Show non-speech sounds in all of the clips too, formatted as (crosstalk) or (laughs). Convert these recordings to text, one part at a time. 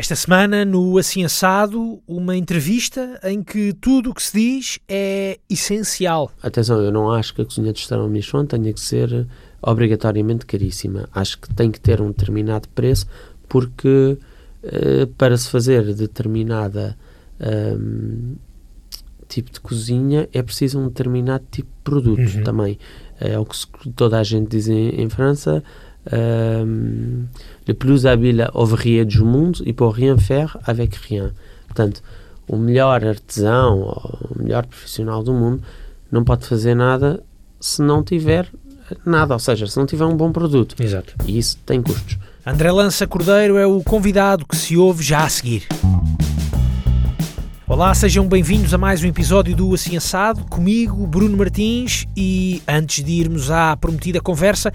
Esta semana, no Assim Assado, uma entrevista em que tudo o que se diz é essencial. Atenção, eu não acho que a cozinha de restaurante Michelin tenha que ser obrigatoriamente caríssima. Acho que tem que ter um determinado preço porque uh, para se fazer determinada um, tipo de cozinha é preciso um determinado tipo de produto uhum. também. É o que toda a gente diz em, em França. Um, le plus habile ouvrier du monde e pour rien faire avec rien. Portanto, o melhor artesão o melhor profissional do mundo não pode fazer nada se não tiver nada, ou seja, se não tiver um bom produto. Exato. E isso tem custos. André Lança Cordeiro é o convidado que se ouve já a seguir. Olá, sejam bem-vindos a mais um episódio do Assim Assado, comigo, Bruno Martins, e antes de irmos à prometida conversa,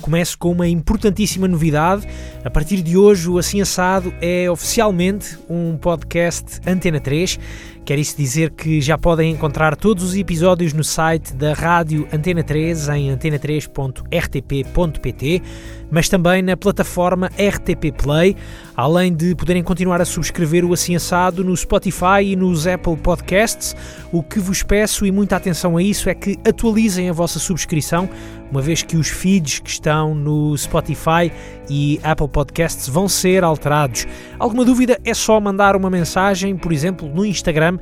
começo com uma importantíssima novidade. A partir de hoje, o Assim Assado é oficialmente um podcast Antena 3 Quer isso dizer que já podem encontrar todos os episódios no site da Rádio Antena 3 em antena3.rtp.pt, mas também na plataforma RTP Play, além de poderem continuar a subscrever o Assim Assado no Spotify e nos Apple Podcasts. O que vos peço, e muita atenção a isso, é que atualizem a vossa subscrição, uma vez que os feeds que estão no Spotify e Apple Podcasts vão ser alterados. Alguma dúvida é só mandar uma mensagem, por exemplo, no Instagram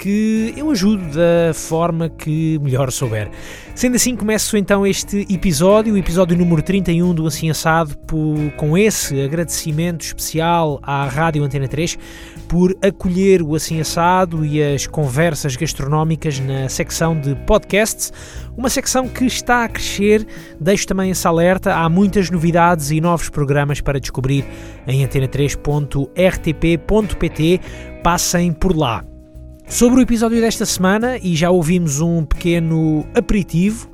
que eu ajudo da forma que melhor souber. Sendo assim, começo então este episódio, o episódio número 31 do Assim Assado, por, com esse agradecimento especial à Rádio Antena 3 por acolher o Assim Assado e as conversas gastronómicas na secção de podcasts, uma secção que está a crescer. Deixo também esse alerta, há muitas novidades e novos programas para descobrir em antena3.rtp.pt. Passem por lá. Sobre o episódio desta semana, e já ouvimos um pequeno aperitivo,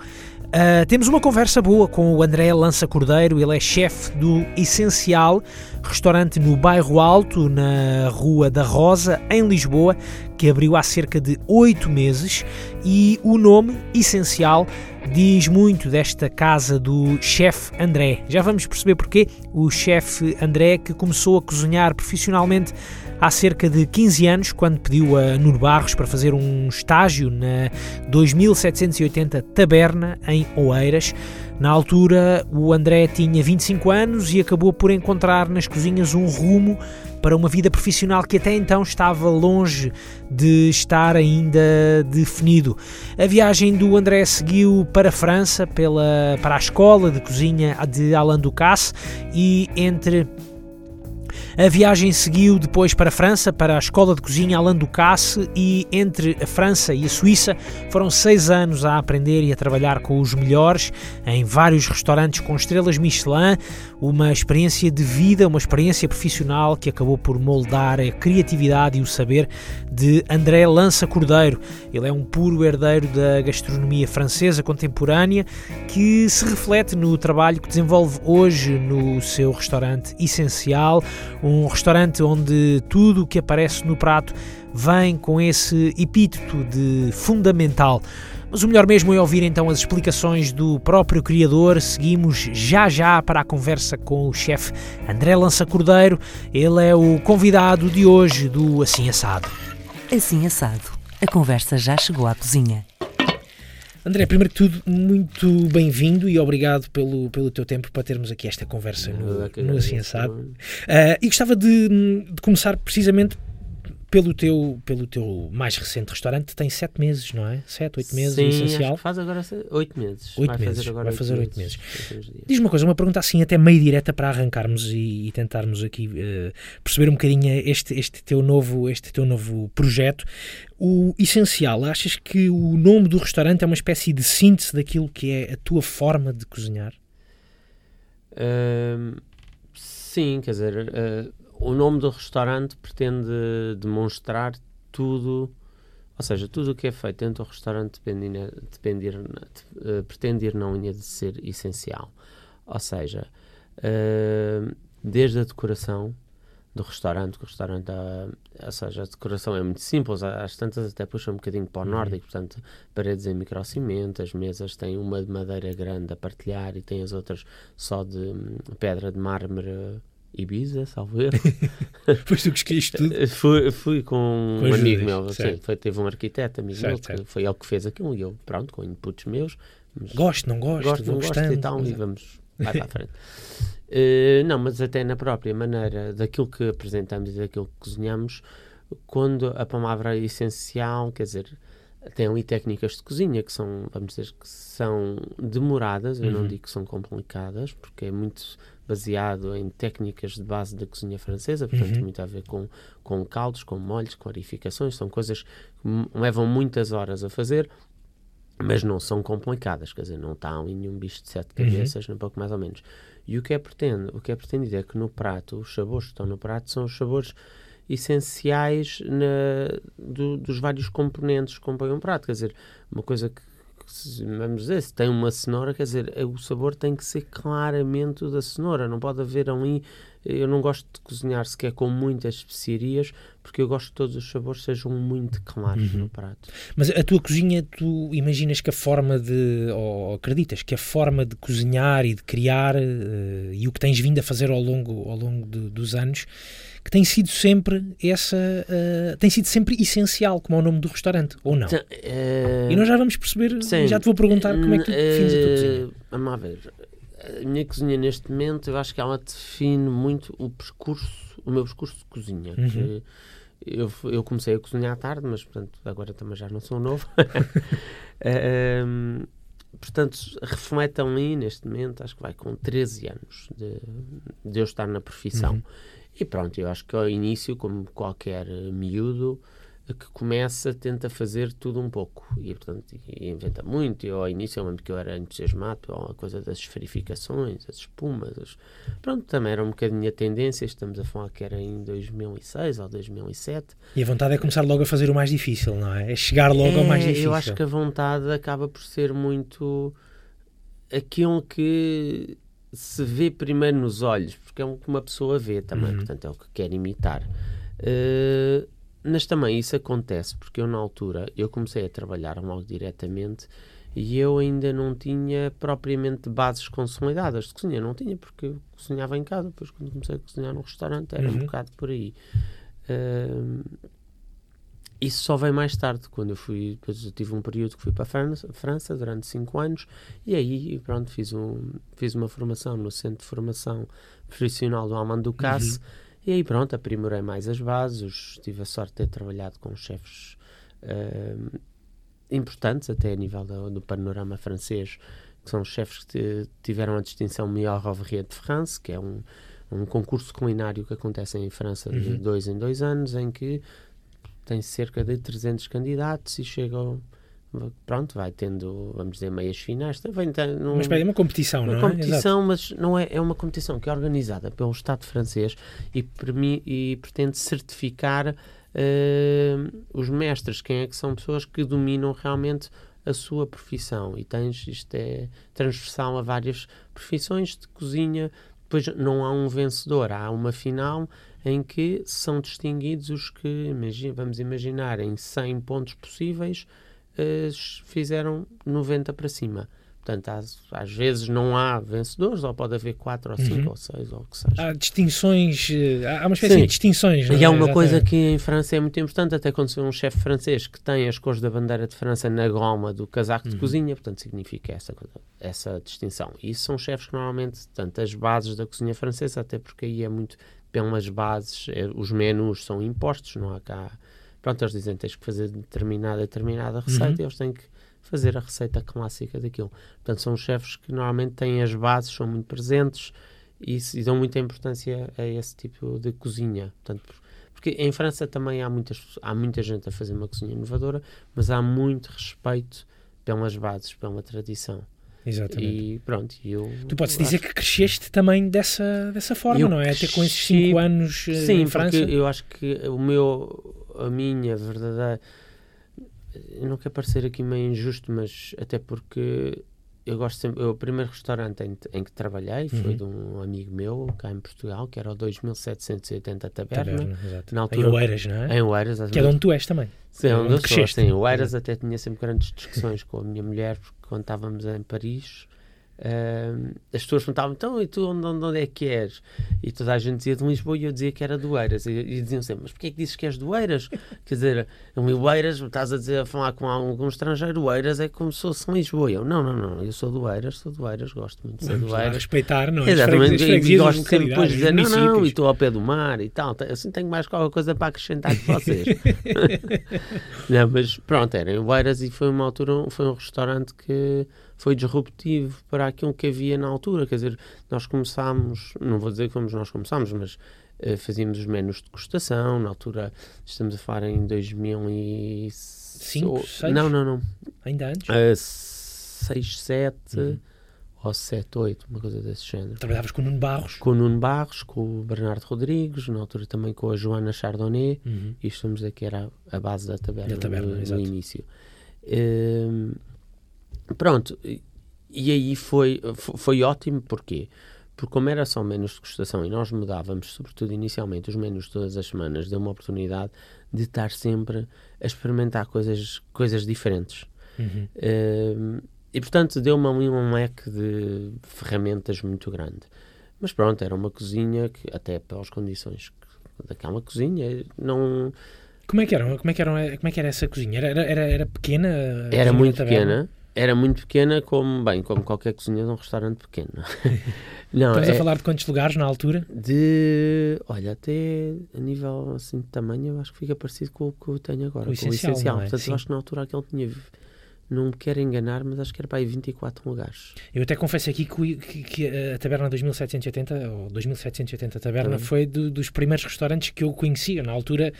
uh, temos uma conversa boa com o André Lança Cordeiro, ele é chefe do Essencial, restaurante no Bairro Alto, na Rua da Rosa, em Lisboa, que abriu há cerca de oito meses, e o nome Essencial diz muito desta casa do chefe André. Já vamos perceber porquê. O chefe André, que começou a cozinhar profissionalmente há cerca de 15 anos, quando pediu a Nuno Barros para fazer um estágio na 2780 Taberna, em Oeiras. Na altura, o André tinha 25 anos e acabou por encontrar nas cozinhas um rumo para uma vida profissional que até então estava longe de estar ainda definido. A viagem do André seguiu para a França, pela, para a escola de cozinha de Alain Ducasse e entre a viagem seguiu depois para a França, para a Escola de Cozinha Alain Ducasse e entre a França e a Suíça foram seis anos a aprender e a trabalhar com os melhores em vários restaurantes com estrelas Michelin, uma experiência de vida, uma experiência profissional que acabou por moldar a criatividade e o saber de André Lança Cordeiro. Ele é um puro herdeiro da gastronomia francesa contemporânea que se reflete no trabalho que desenvolve hoje no seu restaurante essencial, um restaurante onde tudo o que aparece no prato vem com esse epíteto de fundamental. Mas o melhor mesmo é ouvir então as explicações do próprio criador. Seguimos já já para a conversa com o chefe André Lança Cordeiro. Ele é o convidado de hoje do Assim Assado. Assim Assado. A conversa já chegou à cozinha. André, primeiro que tudo, muito bem-vindo e obrigado pelo, pelo teu tempo para termos aqui esta conversa no, no Assim Assado. Uh, e gostava de, de começar precisamente pelo teu, pelo teu mais recente restaurante, tem sete meses, não é? Sete, oito meses, Sim, essencial. faz agora oito meses. Oito meses, fazer vai fazer oito meses. meses. Diz uma coisa, uma pergunta assim até meio direta para arrancarmos e, e tentarmos aqui uh, perceber um bocadinho este, este, teu novo, este teu novo projeto. O essencial, achas que o nome do restaurante é uma espécie de síntese daquilo que é a tua forma de cozinhar? Uh, sim, quer dizer... Uh, o nome do restaurante pretende demonstrar tudo, ou seja, tudo o que é feito dentro do restaurante depende, depende, uh, pretende ir na unha de ser essencial. Ou seja, uh, desde a decoração do restaurante, que o restaurante, uh, ou seja, a decoração é muito simples, as tantas até puxam um bocadinho para o uhum. nórdico, portanto, paredes em microcimento, as mesas têm uma de madeira grande a partilhar e tem as outras só de um, pedra de mármore Ibiza, salvo erro. (laughs) Pois tu que escolheste tudo. fui, fui com, Com um amigo meu, sim, foi, teve um arquiteto amigo Certo, meu, certo. foi ele que fez aquilo e eu, pronto, com inputs meus. mas Gosto, não gosto, gosto, não gosto e tal, e Exato. vamos, vai para a frente. (laughs) Eh, não, mas até na própria maneira daquilo que apresentamos e daquilo que cozinhamos, quando a palavra é essencial, quer dizer, tem ali técnicas de cozinha que são, vamos dizer, que são demoradas, eu não Uhum. digo que são complicadas, porque é muito baseado em técnicas de base da cozinha francesa, portanto, Uhum. muito a ver com, com caldos, com molhos, clarificações, são coisas que levam muitas horas a fazer, mas não são complicadas, quer dizer, não está ali nenhum bicho de sete Uhum. cabeças, nem pouco mais ou menos. E o que é, pretende, o que é pretendido é que no prato, os sabores que estão no prato são os sabores essenciais na- do- dos vários componentes que compõem um prato. Quer dizer, uma coisa que, vamos dizer, se tem uma cenoura, quer dizer, eh, o sabor tem que ser claramente o da cenoura, não pode haver ali. Eu não gosto de cozinhar sequer com muitas especiarias, porque eu gosto que todos os sabores sejam muito claros Uhum. no prato. Mas a tua cozinha, tu imaginas que a forma de, ou acreditas que a forma de cozinhar e de criar eh, e o que tens vindo a fazer ao longo, ao longo de- dos anos, que tem sido sempre essa, eh, tem sido sempre essencial, como é o nome do restaurante, ou não? Então, eh, E nós já vamos perceber, Sim. já te vou perguntar como é que tu defines a tua cozinha. Eh, Vamos lá ver. A minha cozinha neste momento, eu acho que ela define muito o percurso, o meu percurso de cozinha. Uhum. que eu, eu comecei a cozinhar à tarde, mas portanto agora também já não sou novo. (laughs) Eh, ehm, portanto, reflete ali neste momento, acho que vai com 13 anos de, de eu estar na profissão. Uhum. E pronto, eu acho que ao início, como qualquer miúdo, eh, que começa, tenta fazer tudo um pouco. E, portanto, inventa muito. Eu, ao início, eu lembro que eu era entusiasmado pela coisa das esferificações, as espumas. as- Pronto, também era um bocadinho a tendência. Estamos a falar que era em 2006 ou 2007. E a vontade é começar logo a fazer o mais difícil, não é? É chegar logo ao mais É, difícil. Eu acho que a vontade acaba por ser muito aquilo que se vê primeiro nos olhos, porque é o que uma pessoa vê também, Uhum. portanto é o que quer imitar. Eh, mas também isso acontece porque eu na altura eu comecei a trabalhar logo diretamente e eu ainda não tinha propriamente bases consolidadas de cozinha, não tinha porque eu cozinhava em casa, depois quando comecei a cozinhar no restaurante era um Uhum. bocado por aí. Eh, isso só veio mais tarde, quando eu fui, depois eu tive um período que fui para a França, França durante 5 anos e aí pronto, fiz, um, fiz uma formação no Centro de Formação Profissional do Alman Ducasse e aí pronto, aprimorei mais as bases, tive a sorte de ter trabalhado com chefes ahm, importantes até a nível do, do panorama francês, que são chefes que tiveram a distinção Meilleur Ouvrier de France, que é um, um concurso culinário que acontece em França de Uhum. dois em dois anos, em que tem cerca de 300 candidatos e chegam, pronto, vai tendo, vamos dizer, meias finais. Vem, tem, num- Mas espera, é uma competição, uma não é? competição, mas não é, é uma competição que é organizada pelo Estado francês e, permi- e pretende certificar eh, os mestres, quem é que são pessoas que dominam realmente a sua profissão. E tens, isto é transversal a várias profissões de cozinha. Depois não há um vencedor, há uma final em que são distinguidos os que, vamos imaginar, em 100 pontos possíveis, eh, fizeram 90 para cima. Portanto, às, às vezes não há vencedores, ou pode haver 4 ou 5 Uhum. ou 6 ou o que seja. Há distinções, eh, há uma espécie Sim. de distinções. E há é? uma coisa que em França é muito importante, até quando se vê um chefe francês que tem as cores da bandeira de França na goma do casaco de Uhum. cozinha, portanto significa essa, essa distinção. E isso são chefes que normalmente, tanto as bases da cozinha francesa, até porque aí é muito pelas bases, é, os menus são impostos, não há cá. Pronto, eles dizem que tens que fazer determinada, determinada receita Uhum. e eles têm que fazer a receita clássica daquilo. Portanto, são chefes que normalmente têm as bases, são muito presentes e, e dão muita importância a esse tipo de cozinha. Portanto, por- porque em França também há, muitas, há muita gente a fazer uma cozinha inovadora, mas há muito respeito pelas bases, pela tradição. Exatamente. E pronto, eu. Tu podes dizer que cresceste também dessa, dessa forma, Eu não é? Até com esses cresci- 5 anos eh, Sim, em França. porque eu acho que o meu, a minha verdadeira. Eu não quero parecer aqui meio injusto, mas até porque eu gosto sempre. Eu, o primeiro restaurante em, em que trabalhei foi Uhum. de um amigo meu cá em Portugal, que era o 2780 Taberna, Taberna. Na Em altura- Oeiras, não é? em Oeiras. Que é de onde tu és também. Sim, onde onde eu sou, cresceste. sim. O Eiras até tinha sempre grandes discussões com a minha mulher, porque quando estávamos em Paris, Uh, as pessoas perguntavam, então, e tu onde, onde, é que és? E toda a gente dizia de Lisboa e eu dizia que era do Eiras. E, e diziam sempre, mas porquê é que dizes que és do Eiras? (laughs) Quer dizer, em Eiras, estás a, dizer, a falar com algum estrangeiro, o Eiras é como se fosse Lisboa. Eu, não, não, não, eu sou do Eiras, sou do Eiras, gosto muito de ser do Eiras. respeitar, não é? Exatamente, e gosto sempre depois de dizer, não, não, e estou ao pé do mar e tal. Assim tenho mais qualquer coisa para acrescentar que vocês. (laughs) (laughs) não, mas pronto, era em Eiras e foi uma altura, foi um restaurante que foi disruptivo para aquilo que havia na altura. Quer dizer, nós começámos, não vou dizer como nós começámos, mas uh, fazíamos os menus de degustação. Na altura, estamos a falar em 2005. 6? Não, não, não. Ainda antes? Uh, 6, 7 uhum. ou 7, 8, uma coisa desse género. Trabalhavas com o Nuno Barros? Com o Nuno Barros, com o Bernardo Rodrigues, na altura também com a Joana Chardonnay. Uhum. E estamos aqui, era a base da taberna, da taberna no, no início. Uh, Pronto, e aí foi, foi ótimo, porquê? Porque como era só menus de degustação e nós mudávamos, sobretudo inicialmente, os menus todas as semanas, deu uma oportunidade de estar sempre a experimentar coisas, coisas diferentes. Uhum. Uh, e portanto deu-me ali um leque de ferramentas muito grande. Mas pronto, era uma cozinha que, até pelas condições daquela cozinha, não. Como é que era? Como é que era, como é que era essa cozinha? Era, era, era pequena? Era muito pequena era muito pequena, como, bem, como qualquer cozinha de um restaurante pequeno. (laughs) Não, Estamos é, a falar de quantos lugares na altura? De, olha, até a nível assim, de tamanho, eu acho que fica parecido com o que eu tenho agora, com o essencial. Com o essencial. É? Portanto, Sim. eu acho que na altura aquele tinha não me quero enganar, mas acho que era para aí 24 lugares. Eu até confesso aqui que, que, que a Taberna 2780, ou 2780 Taberna, foi do, dos primeiros restaurantes que eu conhecia. Na altura,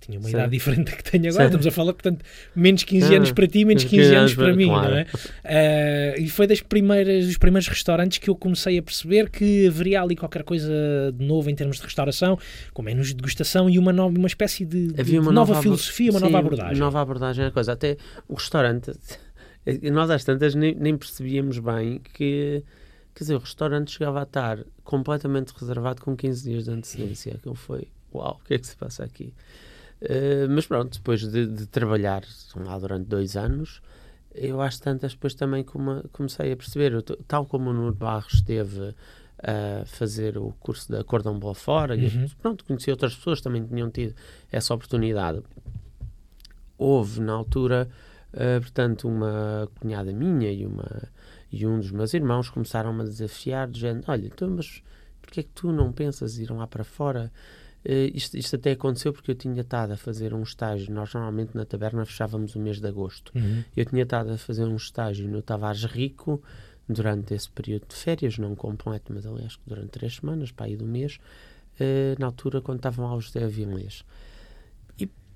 tinha uma idade diferente da que tenho agora, estamos a falar, portanto, menos 15 ah, anos para ti, menos 15 anos para, para mim, claro. não é? Uh, e foi das primeiras, dos primeiros restaurantes que eu comecei a perceber que haveria ali qualquer coisa de novo em termos de restauração, com menos de degustação e uma, nova, uma espécie de, de uma nova, nova filosofia, uma sim, nova abordagem. Nova abordagem a coisa. Até o restaurante nós às tantas nem, nem, percebíamos bem que, quer dizer, o restaurante chegava a estar completamente reservado com 15 dias de antecedência. Aquilo foi, uau, o que é que se passa aqui? Uh, mas pronto, depois de, de, trabalhar lá durante dois anos, eu às tantas depois também come, comecei a perceber, tal como o Nuno Barros esteve a fazer o curso da Cordão Boa Fora, uhum. e pronto, conheci outras pessoas que também tinham tido essa oportunidade. Houve na altura Uh, portanto, uma cunhada minha e, uma, e um dos meus irmãos começaram-me a desafiar, dizendo: Olha, então, mas porquê é que tu não pensas ir lá para fora? Uh, isto, isto, até aconteceu porque eu tinha estado a fazer um estágio. Nós, normalmente, na taberna fechávamos o mês de agosto. Uhum. Eu tinha estado a fazer um estágio no Tavares Rico durante esse período de férias, não completo, mas aliás, durante três semanas, para aí do mês, uh, na altura, quando estavam lá os José Avilés.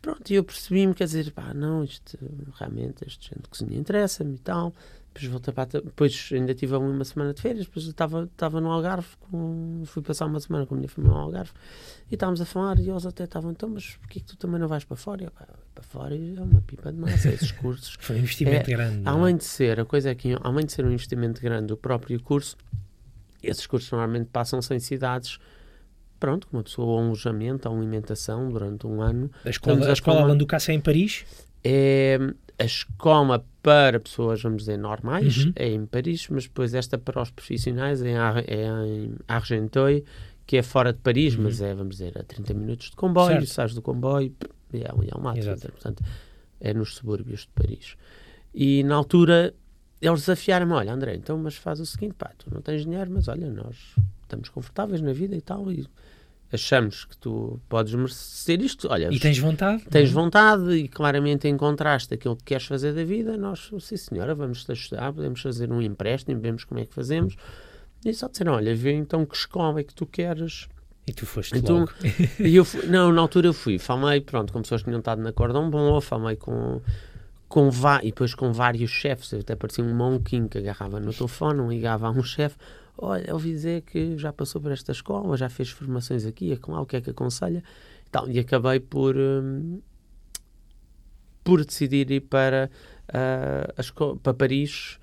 Pronto, e eu percebi-me, quer dizer, pá, não, isto realmente, este gente de cozinha interessa-me e tal. Depois voltei para. Depois ainda tive uma semana de férias, depois estava, estava no Algarve, com, fui passar uma semana com a minha família no Algarve e estávamos a falar e eles até estavam, então, mas porquê que tu também não vais para fora? Eu, pá, para fora é uma pipa de massa, esses cursos. (laughs) Foi um investimento é, grande. É? Além de ser, a coisa é que, além de ser um investimento grande, o próprio curso, esses cursos normalmente passam sem cidades pronto, uma pessoa a um alojamento, a alimentação durante um ano. A escola, a, escola Ducasse é em Paris? É a escola para pessoas, vamos dizer, normais, uhum. é em Paris, mas depois esta para os profissionais é, é em Argenteuil, que é fora de Paris, uhum. mas é, vamos dizer, a 30 minutos de comboio, sais do comboio, é, é um mato, portanto, é nos subúrbios de Paris. E na altura eles desafiaram-me, olha André, então mas faz o seguinte, pá, tu não tens dinheiro, mas olha, nós estamos confortáveis na vida e tal, e achamos que tu podes merecer isto, olha... E tens vontade? Tens não? vontade e claramente encontraste aquilo que queres fazer da vida, nós, sim senhora, vamos-te ajudar, podemos fazer um empréstimo, vemos como é que fazemos. E só disseram, olha, vê então que escola é que tu queres... E tu foste então, logo. (laughs) e eu fui, não, na altura eu fui, falei, pronto, com pessoas que tinham estado na Cordão Bom, falei com com e depois com vários chefes, até parecia um monquinho que agarrava no telefone, ligava a um chefe, olha, ouvi dizer que já passou por esta escola, já fez formações aqui, é com lá, o que é que aconselha? E, tal, e acabei por, um, por decidir ir para, uh, para Paris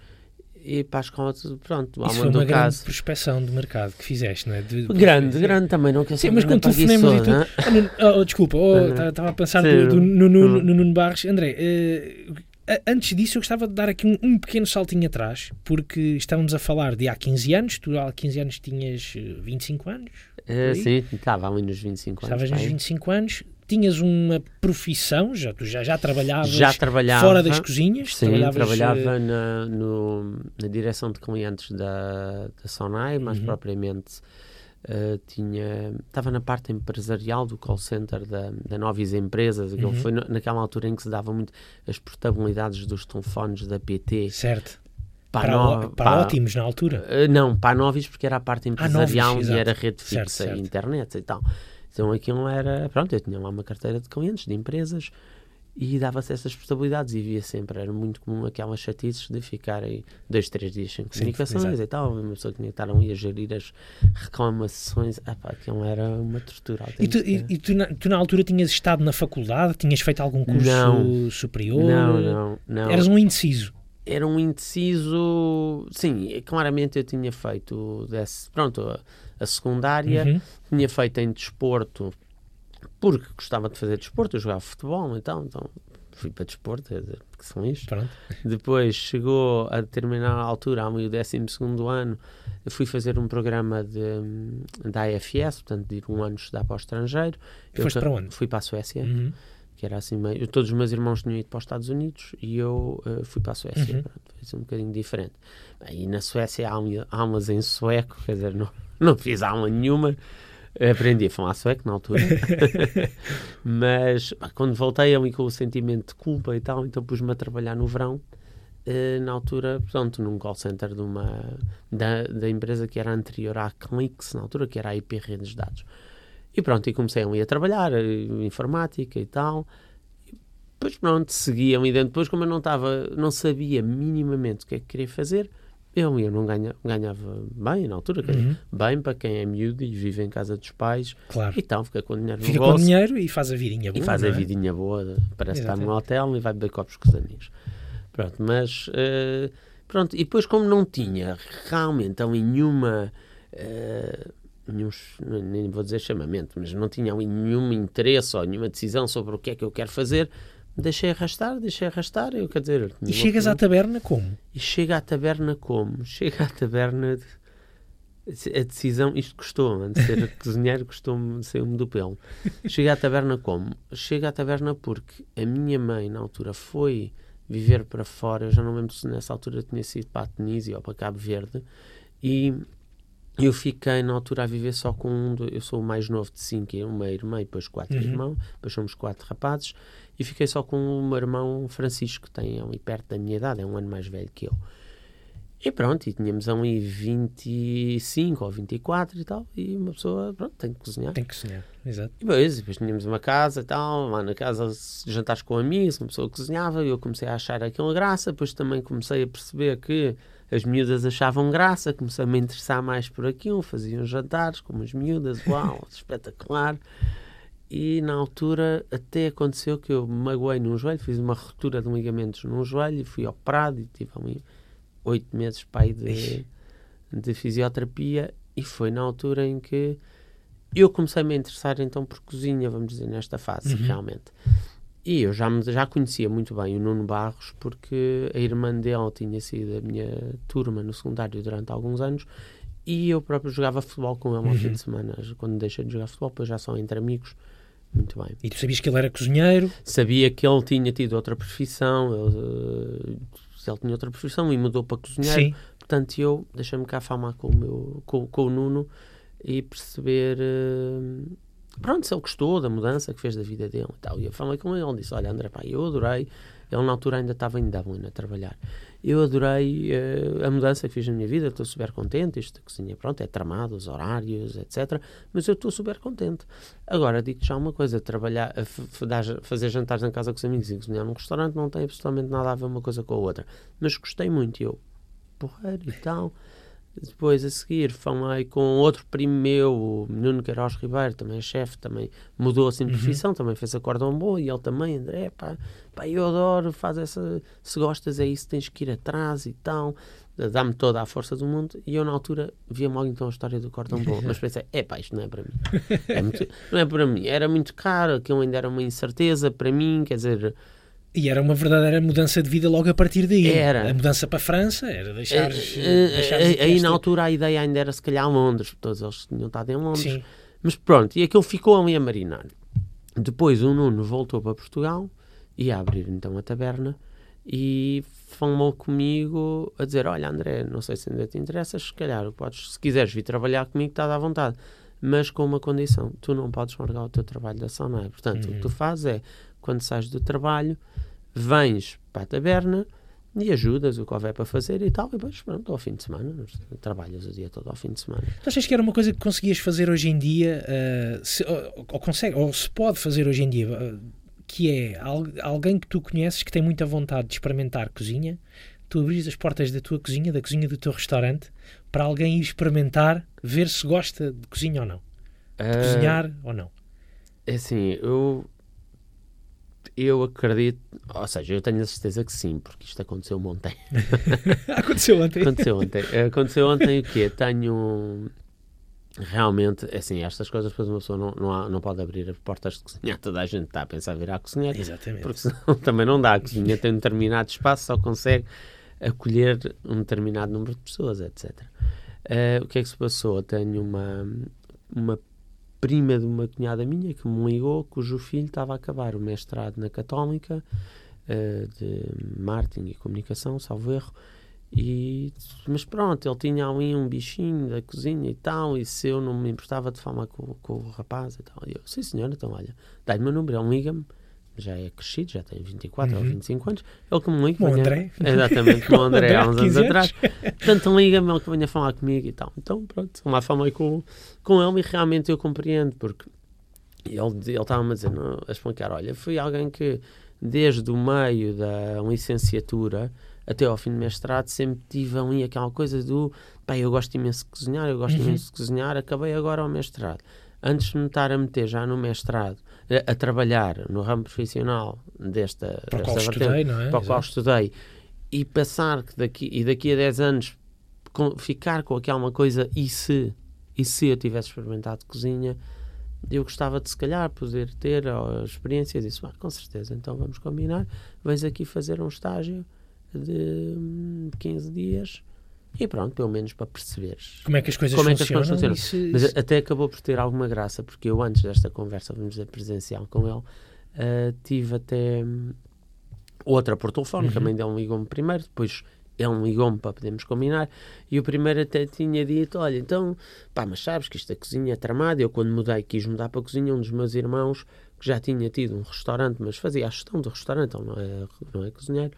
e para a escola, pronto, Isso foi uma grande caso. prospecção de mercado que fizeste, não é? De, grande, grande também, não quer Sim, mas quando tu fonemas e tu... Oh, oh, desculpa, oh, estava a pensar no, no, Nuno Barros. André, uh, antes disso, eu gostava de dar aqui um, um, pequeno saltinho atrás, porque estávamos a falar de há 15 anos, tu há 15 anos tinhas 25 eh, anos? Uh, sim, estava ali nos 25 anos. Estavas nos 25 anos, tinhas uma profissão, já, tu já, já trabalhavas já trabalhava, fora das cozinhas? Sim, trabalhava na, no, na direção de clientes da, da Sonai, mais uhum. propriamente Uh, tinha estava na parte empresarial do call center da, da Novis Empresas uhum. foi no, naquela altura em que se dava muito as portabilidades dos telefones da PT certo. Para, para, no, para, para ótimos na altura? uh, não, para Novis porque era a parte empresarial ah, e era rede fixa certo, certo. internet e tal. Então aquilo era pronto, eu tinha lá uma carteira de clientes de empresas e dava-se essas possibilidades e via sempre, era muito comum aquelas chatices de ficarem dois, três dias sem comunicações Sim, e tal, uma pessoa que tinha que estar ali a gerir as reclamações, ah pá, aquilo era uma tortura E, tu, e, e tu, na, tu, na, altura tinhas estado na faculdade, tinhas feito algum curso não, superior? Não, não, não. Eras um indeciso? Era um indeciso, sim, claramente eu tinha feito, desse, pronto, a, a secundária, uhum. tinha feito em desporto, porque gostava de fazer desporto, eu jogava futebol, então, então fui para desporto, que são isto. Pronto. Depois chegou a determinada altura, ao meu 12 ano, eu fui fazer um programa de, da AFS, portanto, de ir um ano estudar para o estrangeiro. E foste para onde? Fui para a Suécia. Uhum. Que era assim meio. Todos os meus irmãos tinham ido para os Estados Unidos e eu uh, fui para a Suécia. Uhum. Pronto, foi um bocadinho diferente. E na Suécia há aulas em sueco, quer dizer, não, (laughs) não fiz aula nenhuma Aprendi a falar sueco na altura. (laughs) Mas pá, quando voltei ali com o sentimento de culpa e tal, então pus-me a trabalhar no verão. Uh, na altura, pronto, num call center de uma, da, da empresa que era anterior à Clix, na altura, que era a IP Redes de Dados. E pronto, e comecei ali a trabalhar, uh, informática e tal. Depois, pronto, seguia ali dentro. Depois, como eu não estava, não sabia minimamente o que é que queria fazer, eu, eu não ganha, ganhava bem na altura, uhum. bem para quem é miúdo e vive em casa dos pais. Claro. Então fica com dinheiro fica no bolso. com dinheiro e faz a vidinha boa. E faz é? a vidinha boa, parece estar num hotel e vai beber copos com os amigos. Pronto, mas uh, pronto, e depois como não tinha realmente nenhuma. Uh, nenhum, nem vou dizer chamamento, mas não tinha nenhum interesse ou nenhuma decisão sobre o que é que eu quero fazer, deixei arrastar, deixei arrastar, eu quer dizer... E chegas à taberna como? E chega à taberna como? (laughs) Chega à taberna... De, a decisão, isto custou, antes de ser cozinheiro, custou-me, saiu-me do pelo. Chega à taberna como? Chega à taberna porque a minha mãe, na altura, foi viver para fora, eu já não lembro se nessa altura tinha sido para a Tunísia ou para Cabo Verde, e eu fiquei na altura a viver só com um, eu sou o mais novo de cinco, uma irmã e depois quatro uhum. irmãos, depois somos quatro rapazes, e fiquei só com o meu irmão Francisco, que tem ali perto da minha idade, é um ano mais velho que eu. E pronto, e tínhamos ali 25 ou 24 e tal, e uma pessoa, pronto, tem que cozinhar. Tem que cozinhar, exato. E depois, depois tínhamos uma casa e tal, lá na casa jantares com amigos, uma pessoa cozinhava, e eu comecei a achar aquela graça, depois também comecei a perceber que as miúdas achavam graça, comecei a me interessar mais por aquilo, faziam jantares com as miúdas, uau, (laughs) espetacular e na altura até aconteceu que eu me magoei num joelho, fiz uma ruptura de ligamentos num joelho e fui operado e tive ali oito meses pai de, de fisioterapia e foi na altura em que eu comecei -me a me interessar então por cozinha, vamos dizer, nesta fase, uhum. realmente. E eu já, já conhecia muito bem o Nuno Barros porque a irmã dele tinha sido a minha turma no secundário durante alguns anos e eu próprio jogava futebol com ele ao uhum. fim de semana. Quando deixei de jogar futebol, depois já são entre amigos. Muito bem. E tu sabias que ele era cozinheiro? Sabia que ele tinha tido outra profissão, ele, eh, ele tinha outra profissão e mudou para cozinheiro. Sim. Portanto, eu deixei-me cá falar com o, meu, com, com o Nuno e perceber. Uh, pronto, se ele gostou da mudança que fez da vida dele e tal. E eu falei com ele, ele disse: Olha, André, pá, eu adorei. Ele na altura ainda estava em Dublin a trabalhar. Eu adorei uh, a mudança que fiz na minha vida, estou super contente. Isto cozinha, pronto, é tramado, os horários, etc. Mas eu estou super contente. Agora, digo-te já uma coisa: trabalhar, fazer jantares na casa com os amigos e cozinhar num restaurante não tem absolutamente nada a ver uma coisa com a outra. Mas gostei muito. eu, porra, e tal. Depois, a seguir, falei com outro primo meu, o Nuno Queiroz Ribeiro, também é chefe, também mudou assim de uhum. profissão, uhum. também fez a cordão boa, e ele também, André, pá, pá, eu adoro, faz essa, se gostas é isso, tens que ir atrás e tal, dá-me toda a força do mundo, e eu na altura via-me logo então a história do cordão boa, mas pensei, é pá, isto não é para mim, é muito, não é para mim, era muito caro, aquilo ainda era uma incerteza para mim, quer dizer E era uma verdadeira mudança de vida logo a partir daí. Era. A mudança para a França era deixar. Uh, aí na altura a ideia ainda era se calhar Londres, todos eles tinham estado em Londres. Sim. Mas pronto, e aquilo ficou ali a marinar. Depois o Nuno voltou para Portugal, ia abrir então a taberna e falou comigo a dizer: Olha, André, não sei se ainda te interessa, se calhar podes, se quiseres vir trabalhar comigo, estás à vontade, mas com uma condição: tu não podes largar o teu trabalho da Sonai. Portanto, uhum. o que tu uhum. fazes é, quando sais do trabalho, vens para a taberna e ajudas o que houver para fazer e tal, e depois, pronto, ao fim de semana, trabalhas o dia todo ao fim de semana. Tu achas que era uma coisa que conseguias fazer hoje em dia, uh, se, ou, ou, consegue, ou se pode fazer hoje em dia, uh, que é alguém que tu conheces que tem muita vontade de experimentar cozinha, tu abris as portas da tua cozinha, da cozinha do teu restaurante, para alguém ir experimentar, ver se gosta de cozinha ou não. De uh, cozinhar ou não. É assim, eu eu acredito, ou seja, eu tenho a certeza que sim, porque isto aconteceu ontem. (laughs) aconteceu ontem? aconteceu ontem. Aconteceu ontem o quê? Tenho realmente, é assim, estas coisas depois uma pessoa não, não, há, não pode abrir as portas de cozinhar, toda a gente está a pensar vir à cozinhar. Exatamente. Porque senão (laughs) também não dá. A cozinha tem um determinado espaço, só consegue acolher um determinado número de pessoas, etc. Uh, eh, o que é que se passou? Tenho uma, uma prima de uma cunhada minha que me ligou, cujo filho estava a acabar o mestrado na Católica uh, de marketing e comunicação, salvo erro, e, mas pronto, ele tinha ali um bichinho da cozinha e tal, e se eu não me importava de falar com, com o rapaz e tal. E eu, sim senhor, então olha, dá-lhe meu número, ele liga-me, já é crescido, já tem 24 uhum. ou 25 anos, ele que me liga. O André. (laughs) Exatamente, o André há uns anos atrás. Portanto, liga-me, ele que venha falar comigo e tal. Então, pronto, lá falei com, com ele e realmente eu compreendo, porque ele estava-me a dizer, a explicar, olha, fui alguém que desde o meio da licenciatura até ao fim do mestrado sempre tive ali aquela coisa do, pá, eu gosto imenso de cozinhar, eu gosto uhum. imenso de cozinhar, acabei agora ao mestrado. Antes de me estar a meter já no mestrado, a, a trabalhar no ramo profissional desta, para desta vertente, estudei, não é? para o qual estudei, e passar que daqui, e daqui a 10 anos com, ficar com aquela coisa, e se, e se eu tivesse experimentado cozinha, eu gostava de se calhar poder ter a experiência e disse, ah, com certeza, então vamos combinar, vais aqui fazer um estágio de 15 hum, dias e pronto, pelo menos para perceberes como é que as coisas como funcionam. É que as coisas funcionam. Se... Mas até acabou por ter alguma graça, porque eu antes desta conversa, vamos dizer, presencial com ele, uh, tive até um, outra por telefone, uhum. também deu um ligou-me primeiro, depois ele me ligou-me para podermos combinar e o primeiro até tinha dito, olha, então, pá, mas sabes que esta cozinha é tramada, eu quando mudei, quis mudar para a cozinha, um dos meus irmãos, que já tinha tido um restaurante, mas fazia a gestão do restaurante, então não é, não é cozinheiro,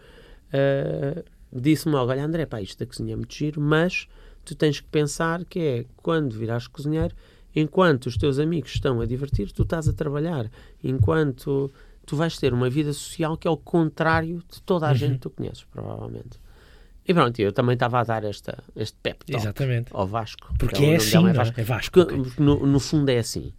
uh, disse-me logo: Olha, André, pá, isto da cozinha é muito giro, mas tu tens que pensar que é quando virares cozinheiro, enquanto os teus amigos estão a divertir, tu estás a trabalhar, enquanto tu vais ter uma vida social que é o contrário de toda a uhum. gente que tu conheces, provavelmente. E pronto, eu também estava a dar esta, este pep talk Exatamente. ao Vasco. Porque é, assim, é Vasco. É Vasco porque, okay. no, no, fundo é assim.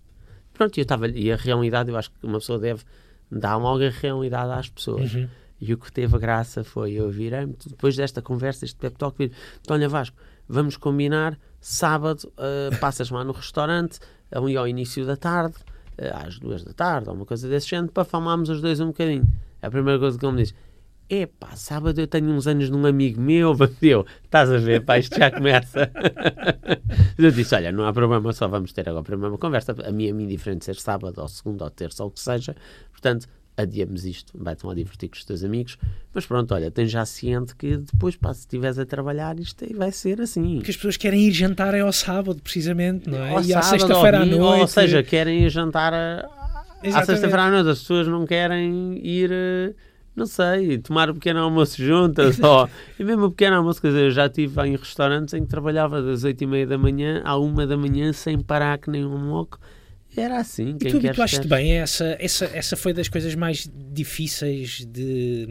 Pronto, eu estava e a realidade, eu acho que uma pessoa deve dar logo a realidade às pessoas. Uhum. E o que teve graça foi eu virei-me, depois desta conversa, este pep talk, vir, Tónia Vasco, vamos combinar, sábado uh, (laughs) passas lá no restaurante, ali ao início da tarde, uh, às duas da tarde, ou uma coisa desse género, para falarmos os dois um bocadinho. A primeira coisa que ele me diz, epá, sábado eu tenho uns anos num amigo meu, (laughs) bateu, estás a ver, pá, isto já começa. (laughs) eu disse, olha, não há problema, só vamos ter agora a primeira conversa, a minha é indiferente ser sábado, ou segundo, ou terça, ou o que seja, portanto, adiamos isto, vai-te lá divertir com os teus amigos, mas pronto, olha, tens já ciente que depois, pá, se estiveres a trabalhar, isto vai ser assim. Porque as pessoas querem ir jantar é ao sábado, precisamente, não é? Ao e à sexta-feira à noite. Ou seja, querem ir jantar a, à sexta-feira à noite, as pessoas não querem ir não sei, tomar um pequeno almoço juntas, só. (laughs) E mesmo o pequeno almoço, quer dizer, eu já estive em restaurantes em que trabalhava das 8 e meia da manhã à 1 da manhã sem parar que nem um louco era assim. Quem e tu habituaste bem essa, essa, essa foi das coisas mais difíceis de,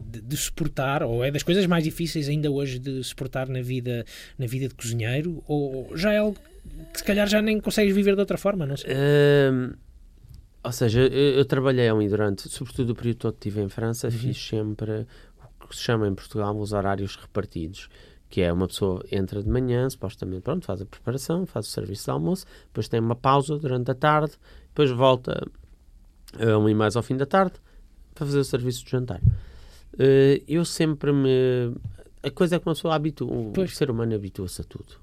de, de, suportar, ou é das coisas mais difíceis ainda hoje de suportar na vida, na vida de cozinheiro, ou já é algo que se calhar já nem consegues viver de outra forma, não sei. Uh, ou seja, eu, eu, trabalhei ali durante, sobretudo o período todo que estive em França, uhum. fiz sempre o que se chama em Portugal os horários repartidos que é uma pessoa entra de manhã, supostamente, pronto, faz a preparação, faz o serviço de almoço, depois tem uma pausa durante a tarde, depois volta um, e mais ao fim da tarde, para fazer o serviço de jantar. Uh, eu sempre me. A coisa é que uma pessoa habitua, o ser humano habitua-se a tudo.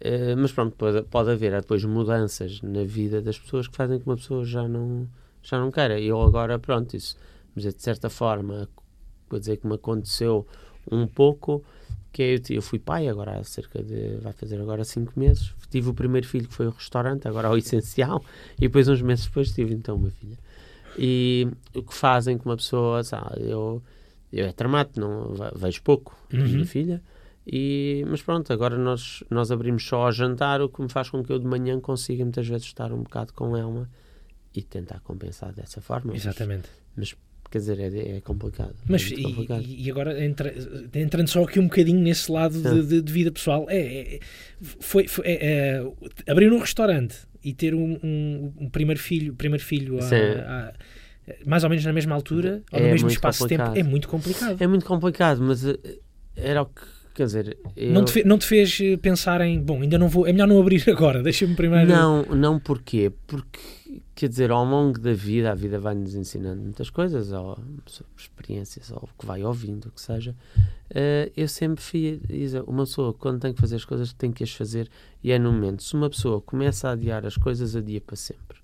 Uh, mas pronto, pode, pode haver depois mudanças na vida das pessoas que fazem que uma pessoa já não, já não queira. Eu agora, pronto, isso, de certa forma, vou dizer que me aconteceu um pouco, que é, eu, eu fui pai agora há cerca de, vai fazer agora cinco meses, tive o primeiro filho que foi o restaurante, agora o essencial, e depois uns meses depois tive então uma filha. E o que fazem com uma pessoa, sabe, eu, eu é tramado, não vejo pouco uhum. minha filha, e, mas pronto, agora nós, nós abrimos só ao jantar, o que me faz com que eu de manhã consiga muitas vezes estar um bocado com ela e tentar compensar dessa forma. Exatamente. Mas, mas Quer dizer, é, é complicado. Mas é complicado. E, e, agora, entra, entrando só aqui um bocadinho nesse lado de, de, de, vida pessoal, é, é foi, foi é, é, abrir um restaurante e ter um, um, um primeiro filho, primeiro filho a, a, mais ou menos na mesma altura, ou no é mesmo espaço de tempo, é muito complicado. É muito complicado, mas eh, era o que Quer dizer, eu... não, te fez, não te fez pensar em, bom, ainda não vou, é melhor não abrir (laughs) agora, deixa-me primeiro. Não, não porquê? Porque, quer dizer, ao longo da vida, a vida vai-nos ensinando muitas coisas, ou experiências, ou o que vai ouvindo, o que seja. Uh, eu sempre fui, uma pessoa, quando tem que fazer as coisas, tem que as fazer, e é no momento. Se uma pessoa começa a adiar as coisas, adia para sempre.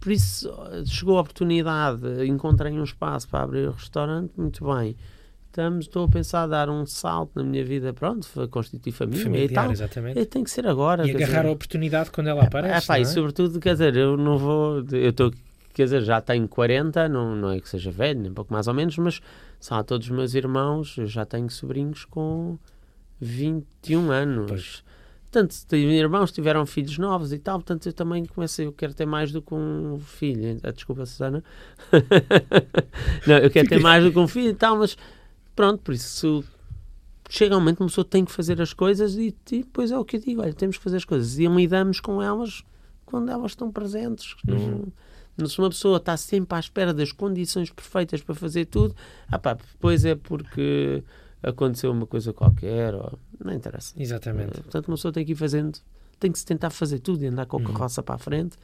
Por isso, chegou a oportunidade, encontrei um espaço para abrir o restaurante, muito bem estamos, estou a pensar a dar um salto na minha vida, pronto, constituir família Familiar, e tal. Exatamente. E tem que ser agora. E agarrar dizer, a oportunidade quando ela aparece. É, pá, é? E sobretudo, quer dizer, eu não vou, eu estou, quer dizer, já tenho 40, não, não é que seja velho, nem pouco mais ou menos, mas são todos os meus irmãos, eu já tenho sobrinhos com 21 anos. Pois. Portanto, irmãos tiveram filhos novos e tal, portanto eu também comecei, eu quero ter mais do que um filho. Ah, desculpa, Susana. (laughs) não, eu quero ter mais do que um filho e tal, mas Pronto, por isso chega um momento que uma pessoa tem que fazer as coisas e, e depois é o que eu digo, olha, temos que fazer as coisas e lidamos com elas quando elas estão presentes. Uhum. Não, se uma pessoa está sempre à espera das condições perfeitas para fazer tudo, ah pá, depois é porque aconteceu uma coisa qualquer, ou, não interessa. Exatamente. Portanto, uma pessoa tem que ir fazendo, tem que se tentar fazer tudo e andar com a uhum. carroça para a frente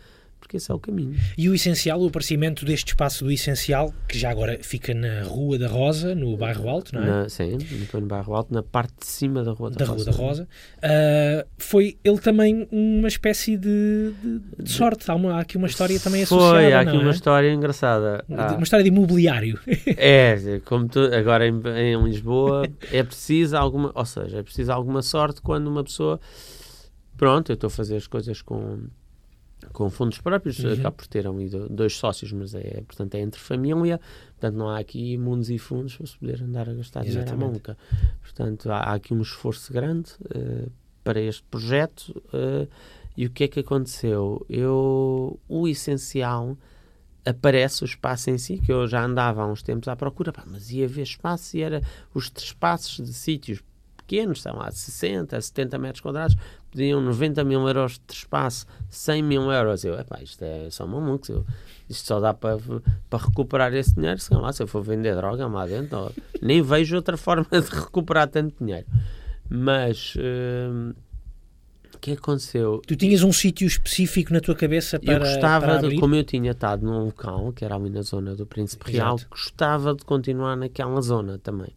porque esse é o caminho. E o essencial, o aparecimento deste espaço do essencial, que já agora fica na Rua da Rosa, no Bairro Alto, não é? Na, sim, no Bairro Alto, na parte de cima da Rua da, da Rosa. Rua da Rosa. Uh, foi ele também uma espécie de, de, de sorte. Há, uma, há, aqui uma história também foi, associada. Foi, há aqui uma é? história engraçada. Ah. Uma história de imobiliário. (laughs) É, como tu, agora em, em Lisboa, é preciso alguma, ou seja, é preciso alguma sorte quando uma pessoa. Pronto, eu estou a fazer as coisas com com fundos próprios, uhum. acaba por ter um, dois sócios, mas é, portanto, é entre família, portanto, não há aqui mundos e fundos para se poder andar a gastar dinheiro à manca. Portanto, há, há, aqui um esforço grande uh, para este projeto uh, e o que é que aconteceu? Eu, o essencial aparece o espaço em si, que eu já andava há uns tempos à procura, pá, mas ia ver espaço e era os espaços de sítios pequenos, são lá 60, 70 metros quadrados, pediam 90 mil euros de espaço, 100 mil euros. Eu, epá, isto é só maluco, eu, isto só dá para, para recuperar esse dinheiro, sei lá, se eu for vender droga lá dentro, (laughs) nem vejo outra forma de recuperar tanto dinheiro. Mas... Uh, o que aconteceu? Tu tinhas um sítio específico na tua cabeça para. Eu gostava, para de, como eu tinha estado num local, que era ali na zona do Príncipe Real, Exato. gostava de continuar naquela zona também.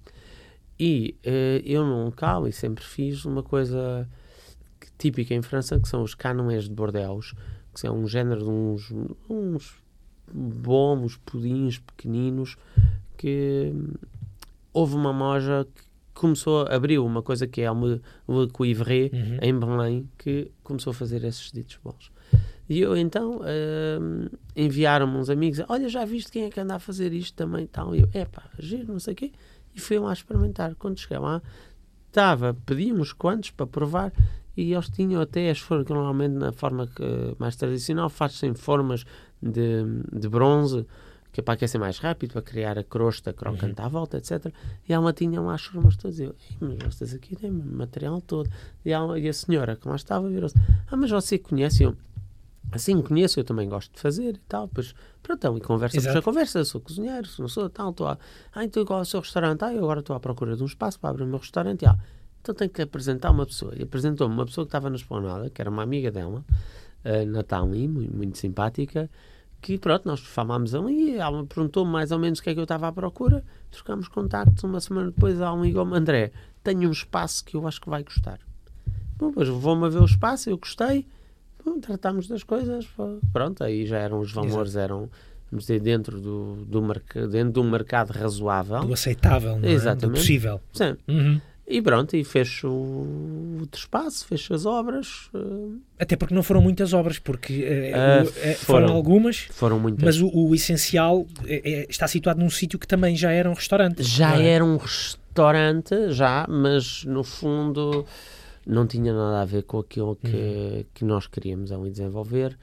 E uh, eu num local, e sempre fiz uma coisa típica em França, que são os canões de bordelos, que são um género de uns, uns bombos, pudins pequeninos, que hum, houve uma moja que começou, abriu uma coisa que é uma Le Cuivre, uhum. em Belém, que começou a fazer esses ditos bons. E eu então uh, enviaram-me uns amigos, olha, já viste quem é que anda a fazer isto também tal? E eu, epá, giro, não sei o quê e fui lá experimentar. Quando cheguei lá, estava, pedi uns quantos para provar e eles tinham até as formas, que normalmente na forma que, mais tradicional, faz-se em formas de, de bronze, que é para aquecer mais rápido, para criar a crosta crocante uhum. à volta, etc. E ela tinha lá as formas todas. Eu, mas vocês aqui têm material todo. E, ela, e a senhora que lá estava virou-se: Ah, mas você conhece? Eu, assim conheço, eu também gosto de fazer e tal. Pois, pronto, então, e conversa puxa conversa, eu sou cozinheiro, não sou tal, estou a... Ah, então qual é o seu restaurante? Ah, eu agora estou à procura de um espaço para abrir o meu restaurante. Ah, então tenho que apresentar uma pessoa. E apresentou-me uma pessoa que estava na esplanada, que era uma amiga dela, uh, Natali, muito, muito simpática, que pronto, nós falámos ali, ela me perguntou mais ou menos o que é que eu estava à procura, trocámos contactos, uma semana depois ela me ligou-me, André, tenho um espaço que eu acho que vai gostar. Bom, pois vou-me ver o espaço, eu gostei, bom, tratámos das coisas, pronto, aí já eram os valores, Exato. eram vamos dizer, dentro do, do, dentro de um mercado razoável. Do aceitável, não é? Exatamente. Do possível. Sim. Uhum. E pronto, e fecho o espaço, fecho as obras. Uh... Até porque não foram muitas obras, porque uh, uh, foram, foram, algumas, foram muitas. mas o, o essencial é, é, está situado num sítio que também já era um restaurante. Já é? era um restaurante, já, mas no fundo não tinha nada a ver com aquilo que, uhum. que nós queríamos ali desenvolver.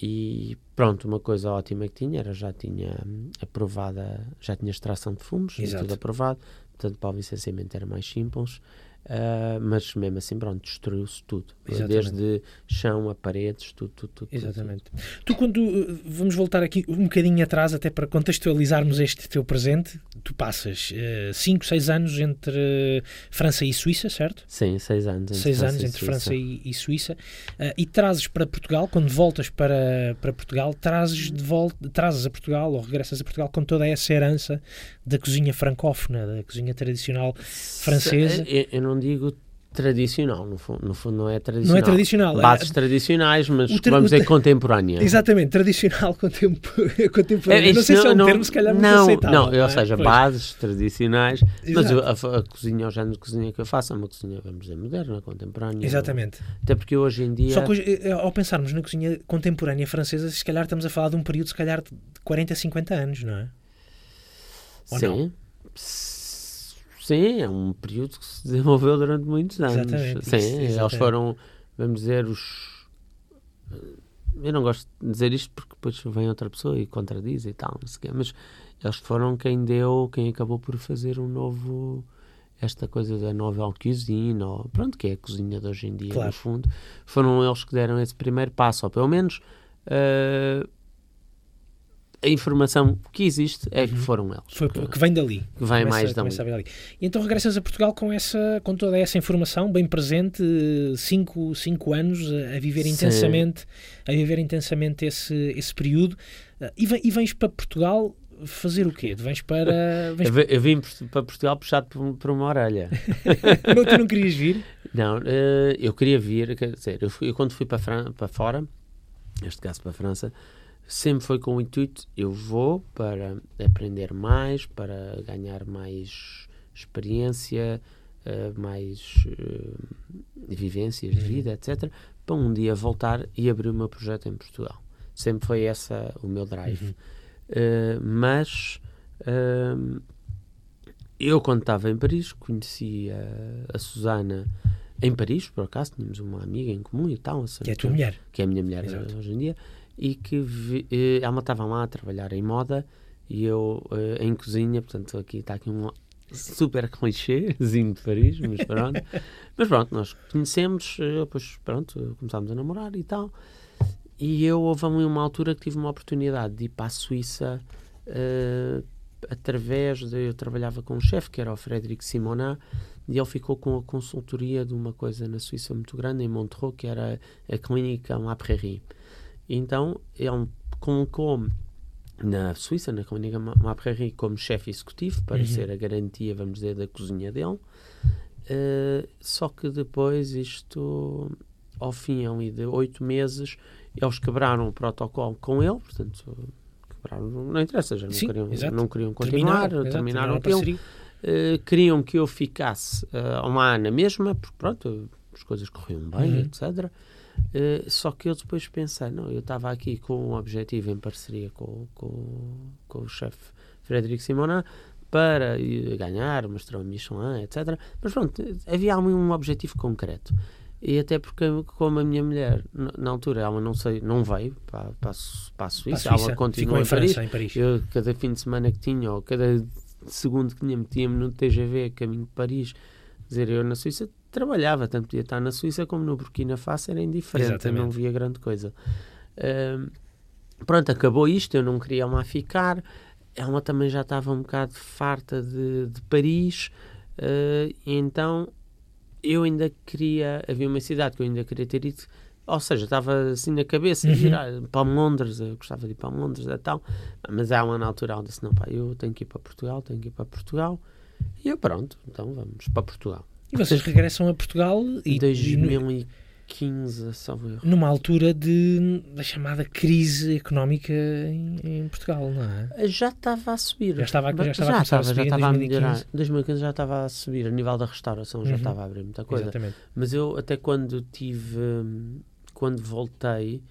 E pronto, uma coisa ótima que tinha era já tinha aprovada, já tinha extração de fumos, tudo aprovado portanto para o licenciamento era mais simples, uh, mas mesmo assim, pronto, destruiu-se tudo. Exatamente. Desde chão a paredes, tudo, tudo, tudo. Exatamente. Tudo. Tu, quando, vamos voltar aqui um bocadinho atrás, até para contextualizarmos este teu presente, tu passas 5, uh, 6 anos entre França e Suíça, certo? Sim, 6 anos. 6 anos entre França e, e Suíça. Uh, e trazes para Portugal, quando voltas para, para Portugal, trazes, de volta, trazes a Portugal ou regressas a Portugal com toda essa herança da cozinha francófona, da cozinha tradicional francesa. Eu, eu não digo tradicional, no fundo, no fundo não é tradicional. Não é tradicional. Bases é, tradicionais, mas vamos dizer contemporânea. Exatamente, tradicional, (laughs) contempo, contemporânea. É, não sei se é um não, termo, se calhar, não, aceitável. Não, não, ou seja, pois. bases tradicionais, mas a, a, cozinha, o género de cozinha que eu faço é uma cozinha, vamos dizer, moderna, contemporânea. Exatamente. Até porque hoje em dia... Só que hoje, eh, ao pensarmos na cozinha contemporânea francesa, se calhar estamos a falar de um período, se calhar, de 40, 50 anos, não é? Ou Sim. Não? Sim, é um período que se (laughs) desenvolveu durante muitos anos. Exatamente. Sim, isso, eles foram, vamos dizer, os. Eu não gosto de dizer isto porque depois vem outra pessoa e contradiz e tal, não sei o quê, mas eles foram quem deu, quem acabou por fazer um novo. Esta coisa da nova cuisine, ou pronto, que é a cozinha de hoje em dia, claro. no fundo. Foram eles que deram esse primeiro passo, ou pelo menos. Uh, a informação que existe é que uhum. foram eles. Foi, que, que vem dali. Que vem mais dali. dali. E então regressas a Portugal com, essa, com toda essa informação bem presente, cinco, cinco anos a, viver intensamente, a viver intensamente esse, esse período. E, e vens para Portugal fazer o quê? Vens para. (laughs) Vens... Eu, vim para Portugal puxado por, por uma orelha. (laughs) não, tu não querias vir? Não, uh, eu queria vir, quer dizer, eu, fui, eu quando fui para, Fran para fora, neste caso para a França, sempre foi com o intuito: eu vou para aprender mais, para ganhar mais experiência, uh, mais uh, vivências de uhum. vida, etc., para um dia voltar e abrir o meu projeto em Portugal. Sempre foi essa o meu drive. Uhum. Uh, mas eu, quando estava em Paris, conheci a, a Susana em Paris, por acaso, tínhamos uma amiga em comum e tal. Que é a tua mulher. Que é a minha mulher Exato. hoje em dia e que vi, eh, ela estava lá a trabalhar em moda e eu eh, em cozinha, portanto aqui está aqui um super clichêzinho de Paris, mas (laughs) pronto. mas pronto, nós conhecemos, eh, depois pronto, começámos a namorar e tal. E eu houve uma altura que tive uma oportunidade de ir para a Suíça uh, através de. Eu trabalhava com um chefe que era o Frederic Simonin e ele ficou com a consultoria de uma coisa na Suíça muito grande, em Montreux, que era a clínica La Prairie. Então, ele colocou na Suíça, na Clínica Maprairie, como chefe executivo, para uhum. ser a garantia, vamos dizer, da cozinha dele. Uh, só que depois isto, ao fim ali de oito meses, eles quebraram o protocolo com ele, portanto, quebraram, não interessa, já não, Sim, queriam, não queriam continuar, terminaram, terminaram aquilo. Uh, queriam que eu ficasse uh, lá na mesma, porque pronto, as coisas corriam bem, uhum. etc. Uh, só que eu depois pensei, não, eu estava aqui com um objetivo em parceria com, com, com o chefe Frederico Simonin para ganhar, mostrar o Michelin, etc. Mas pronto, havia um objetivo concreto. E até porque, como a minha mulher, na altura, ela não sei, não veio para, para, a Suíça, para a Suíça. ela continuou em, Paris. em, Paris. Eu, cada fim de semana que tinha, ou cada segundo que tinha, metia-me no TGV, caminho de Paris, dizer eu na Suíça, trabalhava, tanto podia estar na Suíça como no Burkina Faso, era indiferente, eu não via grande coisa. Uh, pronto, acabou isto, eu não queria lá ficar, ela também já estava um bocado farta de, de Paris, uh, então eu ainda queria, havia uma cidade que eu ainda queria ter ido, ou seja, estava assim na cabeça, Uhum. ir a- para Londres, eu gostava de ir para Londres e tal, mas há uma na altura eu disse, não pá, eu tenho que ir para Portugal, tenho que ir para Portugal, e eu pronto, então vamos para Portugal. E vocês regressam a Portugal e, Em e 2015, só eu. numa altura de, da chamada crise económica em, em Portugal, não é? Já estava a subir. Já estava a- já estava a começar a estava, subir já estava a 2015. melhorar. Em 2015 já estava a subir, a nível da restauração já Uhum. estava a abrir muita coisa. Exatamente. Mas eu até quando tive, hum, quando voltei,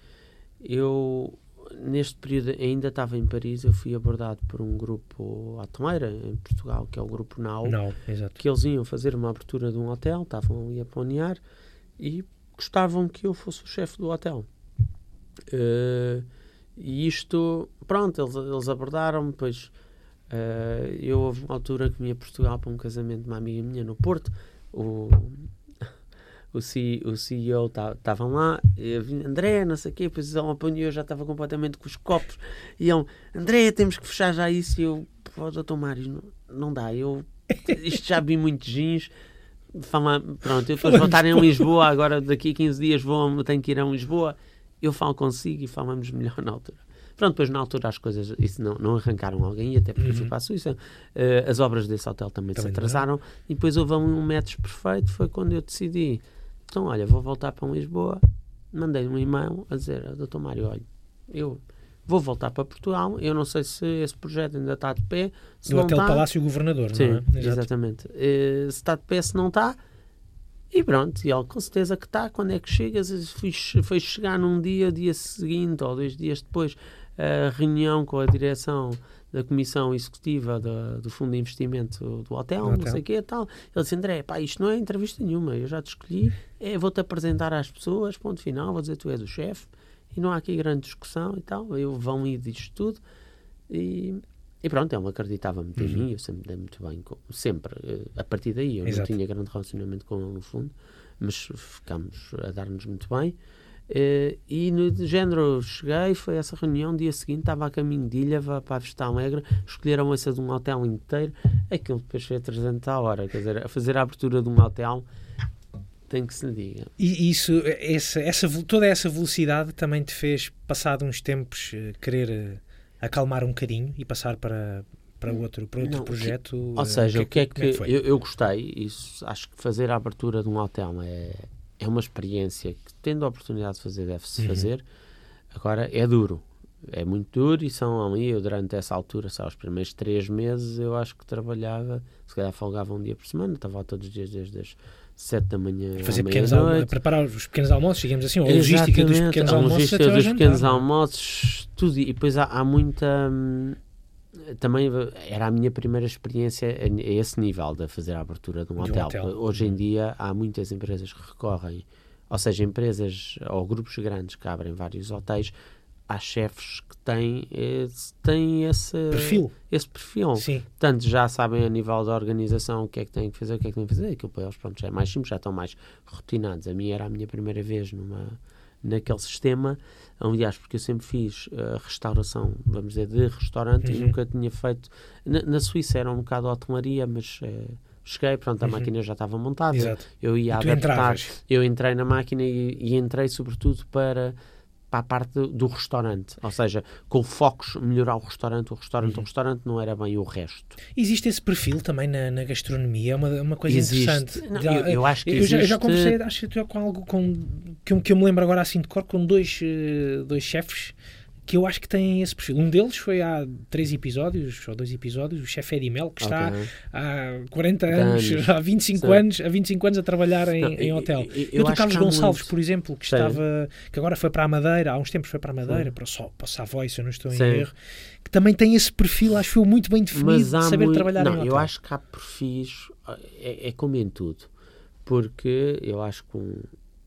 eu neste período ainda estava em Paris, eu fui abordado por um grupo hoteleiro em Portugal, que é o grupo Now, Não, exato. que eles iam fazer uma abertura de um hotel, estavam ali a planear e gostavam que eu fosse o chefe do hotel. Eh, e isto, pronto, eles, eles abordaram-me, depois eh, eu houve uma altura que vim a Portugal para um casamento de uma amiga minha no Porto, o, o, C, o CEO estavam lá, vim, André, não sei o quê, depois ele apanhou, eu já estava completamente com os copos, e ele, André, temos que fechar já isso, e eu, pô, doutor Mário, não, não dá, eu, isto já vi muitos jeans, fala, pronto, eu depois vou estar em Lisboa, agora daqui a 15 dias vou, tenho que ir a Lisboa, eu falo consigo e falamos melhor na altura. Pronto, depois na altura as coisas isso não, não arrancaram alguém, até porque eu fui Uhum. para a Suíça. Eh, as obras desse hotel também, Também se atrasaram, e depois houve um, match perfeito. Foi quando eu decidi, então olha, vou voltar para Lisboa. Mandei um e-mail a dizer, doutor Mário, olha, eu vou voltar para Portugal. Eu não sei se esse projeto ainda está de pé. Se No não Hotel está, Palácio Governador, Sim, não é? Exato. exatamente. Eh, se está de pé, se não está. E pronto, e ele com certeza que está. Quando é que chegas? Fui, foi chegar num dia, dia seguinte ou dois dias depois, a reunião com a direção da comissão executiva do, do fundo de investimento do hotel, Do não hotel. sei o que tal. Ele disse: André, pá, isto não é entrevista nenhuma, eu já te escolhi, é, vou-te apresentar às pessoas, ponto final, vou dizer tu és o chefe e não há aqui grande discussão e tal. Eu vão ir disto tudo e, e pronto, ele acreditava muito em Uhum. mim, eu sempre dei muito bem, com, sempre. eh, A partir daí eu Exato. não tinha grande relacionamento com ele no fundo, mas ficámos a dar-nos muito bem. Eh, e no de género, cheguei, foi essa reunião, dia seguinte estava a caminho de Ilha para a Vista Alegre, escolheram essa de um hotel inteiro, aquilo depois foi a 300 a hora, quer dizer, a fazer a abertura de um hotel, tem que se lhe diga. E isso, essa, essa, toda essa velocidade também te fez, passado uns tempos, eh, querer eh, acalmar um bocadinho e passar para, para outro, para outro Não, o que- projeto? Ou seja, o que é como que, foi? eu, eu gostei, isso, acho que fazer a abertura de um hotel é, é uma experiência que, tendo a oportunidade de fazer, deve-se Uhum. fazer. Agora, é duro, é muito duro e são ali, eu durante essa altura, só os primeiros três meses, eu acho que trabalhava, se calhar folgava um dia por semana, estava todos os dias desde as sete da manhã fazer pequenos almo- meia-noite. preparar os pequenos almoços, digamos assim, ou a logística dos pequenos a almoços logística até ao dos pequenos almoços, tudo. E depois há, há muita. hum, Também era a minha primeira experiência a, a esse nível de fazer a abertura de um, De um hotel. hotel. Hoje em dia há muitas empresas que recorrem, ou seja, empresas ou grupos grandes que abrem vários hotéis. Há chefes que têm esse, têm esse Perfil, Esse perfil. sim. Portanto, já sabem a nível da organização o que é que têm que fazer, o que é que têm que fazer. Aquilo para eles pronto, já é mais simples, já estão mais rotinados. A minha era a minha primeira vez numa, naquele sistema. Aliás, porque eu sempre fiz eh, restauração, vamos dizer, de restaurante e Uhum. nunca tinha feito. Na, na Suíça era um bocado hotelaria, mas eh, cheguei, pronto, a Uhum. máquina já estava montada. Exato. Eu ia E adaptar. entravas. Eu entrei na máquina e, e entrei sobretudo para, para a parte do, do restaurante. Ou seja, com focos melhorar o restaurante, o restaurante, Uhum. o restaurante não era bem o resto. Existe esse perfil também na, na gastronomia, é uma, uma coisa Existe. interessante. Não, Já- eu, eu acho que eu já, eu já existe- conversei, acho que com algo com, que, eu, que eu me lembro agora assim de cor, com dois, eh, dois chefes que eu acho que têm esse perfil. Um deles foi há três episódios, ou dois episódios, o chefe Eddie Mel, que está Ok. há 40 anos, Anos. (laughs) há 25 Sim. anos, há 25 anos a trabalhar em, Não, em eu- hotel. eu- eu E o acho Carlos que Gonçalves, muito. por exemplo, que Sim. estava, que agora foi para a Madeira, há uns tempos foi para a Madeira, Sim. para Sol- para o Savoy, se eu não estou em erro, que também tem esse perfil, acho eu, muito bem definido de saber muito- trabalhar não, em hotel. eu acho que há perfis, é, é como em tudo, porque eu acho que um,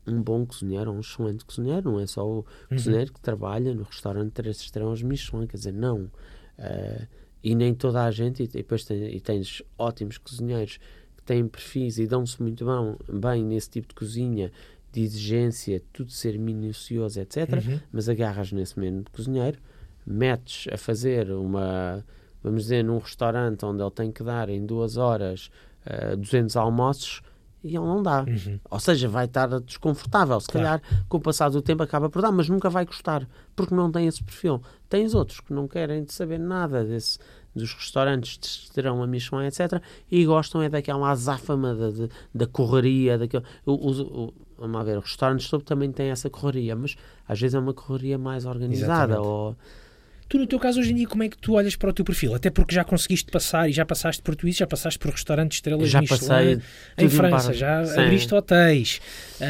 um bom cozinheiro, um excelente cozinheiro, não é só o Uhum. cozinheiro que trabalha no restaurante Três Estrelas Michelin, quer dizer, não. Eh, e nem toda a gente, e depois tem, e tens ótimos cozinheiros que têm perfis e dão-se muito bom, bem nesse tipo de cozinha, de exigência, tudo ser minucioso, etc. Uhum. Mas agarras nesse mesmo cozinheiro, metes a fazer uma, vamos dizer, num restaurante onde ele tem que dar em duas horas eh, 200 almoços e ele não dá. Uhum. Ou seja, vai estar desconfortável. Se Claro. calhar, com o passar do tempo, acaba por dar, mas nunca vai gostar, porque não tem esse perfil. Tens outros que não querem de saber nada desse, dos restaurantes que terão a Michelin, etc. E gostam é daquela azáfama da, da correria. Daquele, o, o, o- vamos lá ver, os restaurantes topo também têm essa correria, mas às vezes é uma correria mais organizada. Exatamente. Ou, Tu, no teu caso, hoje em dia, como é que tu olhas para o teu perfil? Até porque já conseguiste passar e já passaste por isso, já passaste por restaurantes estrelas já Michelin passei em França, já Sim. abriste hotéis, ah,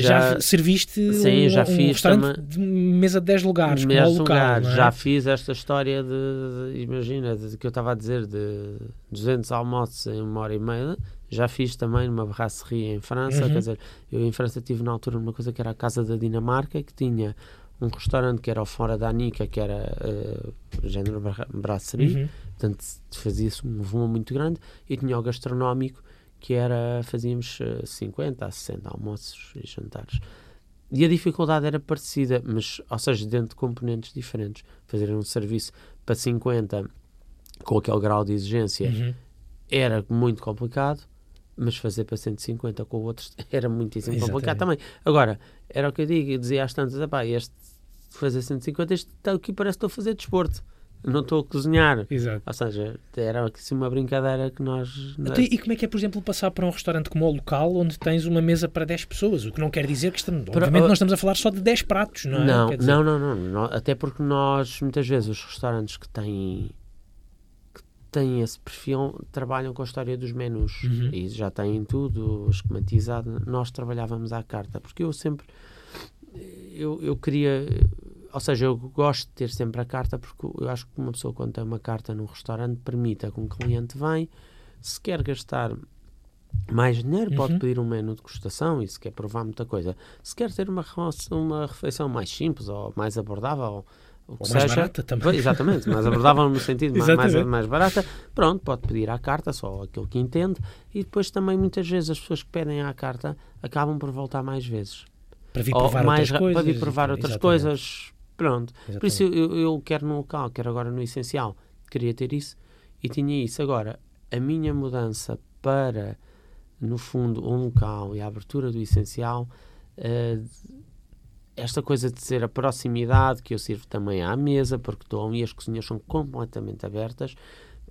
já, Já- serviste Sim, um, já um fiz restaurante de mesa de 10 lugares, como ao local, lugar, é? já fiz esta história de, de- imagina, de, que eu estava a dizer de 200 almoços em uma hora e meia, já fiz também numa brasserie em França, Uhum. quer dizer, eu em França tive na altura uma coisa que era a Casa da Dinamarca, que tinha um restaurante que era o Fora da Anica, que era uh, género bra- brasserie, Uhum. portanto fazia-se um volume muito grande, e tinha o gastronómico, que era, fazíamos uh, 50 a 60 almoços e jantares. E a dificuldade era parecida, mas, ou seja, dentro de componentes diferentes. Fazer um serviço para 50 com aquele grau de exigência Uhum. era muito complicado, mas fazer para 150 com outros (laughs) era muitíssimo complicado também. Agora, era o que eu digo, eu dizia às tantas, "Epá, este fazer 150, este aqui parece que estou a fazer desporto, não estou a cozinhar. Exato. Ou seja, era assim uma brincadeira que nós... Então, e como é que é, por exemplo, passar para um restaurante como o local onde tens uma mesa para 10 pessoas? O que não quer dizer que estamos, Para- obviamente, nós estamos a falar só de 10 pratos, não é? Não, dizer, não, não, não, não. Até porque nós, muitas vezes, os restaurantes que têm, que têm esse perfil trabalham com a história dos menus Uhum. e já têm tudo esquematizado. Nós trabalhávamos à carta, porque eu sempre. Eu, eu queria. Ou seja, eu gosto de ter sempre a carta porque eu acho que uma pessoa, quando tem uma carta num restaurante, permita que um cliente vem, se quer gastar mais dinheiro, pode Uhum. pedir um menu de degustação e se quer provar muita coisa. Se quer ter uma, uma refeição mais simples ou mais abordável, ou Ou mais seja, barata também. Exatamente, mais abordável no sentido (laughs) ma- mais, mais barata, pronto, pode pedir à carta, só aquilo que entende, e depois também muitas vezes as pessoas que pedem à carta acabam por voltar mais vezes. para vir Ou provar mais outras ra- coisas. para vir provar outras Exatamente. coisas, pronto. Por isso Exatamente. eu, eu quero no local, quero agora no essencial, queria ter isso e tinha isso. Agora, a minha mudança para, no fundo, um local e a abertura do essencial, eh, esta coisa de ser a proximidade que eu sirvo também à mesa, porque estou e as cozinhas são completamente abertas,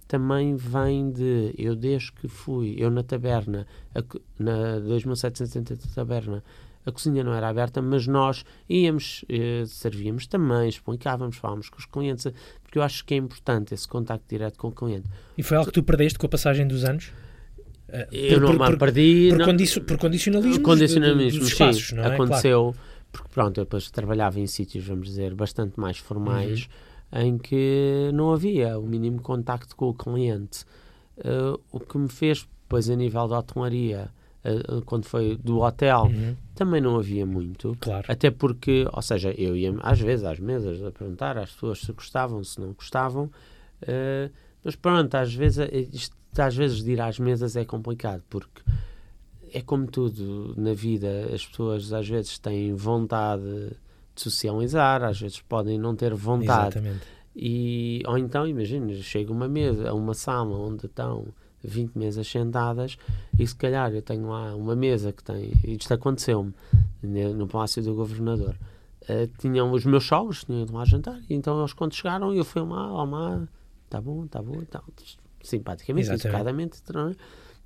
também vem de, eu desde que fui, eu na taberna, a na 2770 taberna, a cozinha não era aberta, mas nós íamos, eh, servíamos também, explicávamos, falávamos com os clientes, porque eu acho que é importante esse contacto direto com o cliente. E foi algo que tu perdeste com a passagem dos anos? Eh, Eu por- não me perdi. por, não- condici- por condicionalismo condicionalismo, dos sim, espaços, não é? aconteceu, porque pronto, eu depois trabalhava em sítios, vamos dizer, bastante mais formais, Uhum. em que não havia o mínimo contacto com o cliente. Eh, o que me fez, depois a nível da hotelaria, eh, quando foi do hotel. Uhum, também não havia muito. claro. Até porque, ou seja, eu ia às vezes às mesas a perguntar às pessoas se gostavam, se não gostavam, eh, mas pronto, às vezes, eh, isto, às vezes de ir às mesas é complicado, porque é como tudo na vida, as pessoas às vezes têm vontade de socializar, às vezes podem não ter vontade. Exatamente. E, ou então, imagina, chega uma mesa, a uma sala onde estão 20 mesas sentadas e se calhar eu tenho lá uma mesa que tem, isto aconteceu-me ne- no Palácio do Governador, eh, tinham os meus sogros, tinham ido lá jantar, e então eles quando chegaram eu fui lá, ó lá, tá bom, tá bom, tá, simpaticamente, Exatamente. educadamente, tá,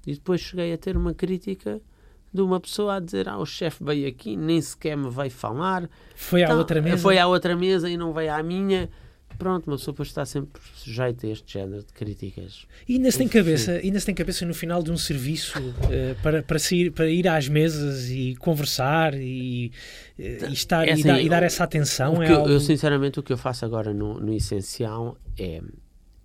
e depois cheguei a ter uma crítica de uma pessoa a dizer, ah, o chefe veio aqui, nem sequer me veio falar, Foi à então, outra mesa. Foi à outra mesa e não veio à minha. Pronto, uma pessoa depois está sempre sujeita a este género de críticas. E ainda se tem cabeça, ainda se tem cabeça no final de um serviço eh, para, para, sair, para ir às mesas e conversar e, eh, e estar, É e, assim, dar, e dar essa atenção. É eu, algo... eu, sinceramente, o que eu faço agora no, no essencial é.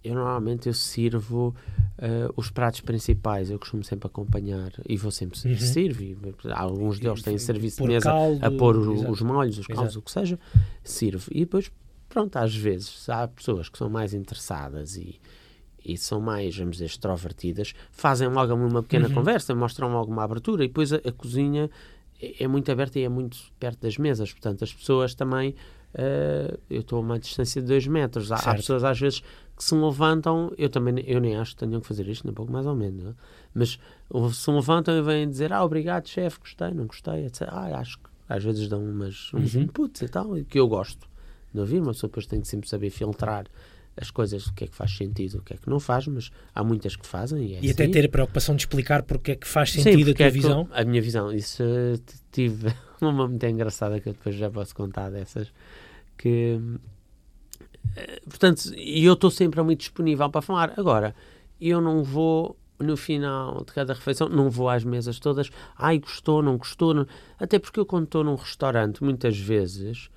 Eu normalmente eu sirvo eh, os pratos principais, eu costumo sempre acompanhar e vou sempre Uhum. sirvo. e Alguns deles têm serviço de mesa caldo, a pôr o- os molhos, os caldos, o que seja, sirvo. E depois, pronto, às vezes há pessoas que são mais interessadas e, e são mais, vamos dizer, extrovertidas, fazem logo uma pequena Uhum. conversa, mostram logo uma abertura e depois a, a cozinha é, é muito aberta e é muito perto das mesas, portanto as pessoas também, eh, eu estou a uma distância de dois metros, há, há pessoas às vezes que se levantam, eu também eu nem acho que tenham que fazer isto, nem pouco mais ou menos, não? mas se levantam e vêm dizer, ah, obrigado, chefe, gostei, não gostei, etc. Ah, acho que às vezes dão umas, uns uhum. inputs e tal, que eu gosto de ouvir, uma pessoa depois tem que sempre saber filtrar as coisas, o que é que faz sentido, o que é que não faz, mas há muitas que fazem. E, é e até assim. ter a preocupação de explicar porque é que faz sentido Sim, a tua é visão. A minha visão, isso eh, tive (laughs) uma muito engraçada que eu depois já posso contar dessas, que eh, portanto, eu estou sempre muito disponível para falar. Agora, eu não vou no final de cada refeição, não vou às mesas todas, ai, gostou, não gostou, não... até porque eu quando estou num restaurante, muitas vezes,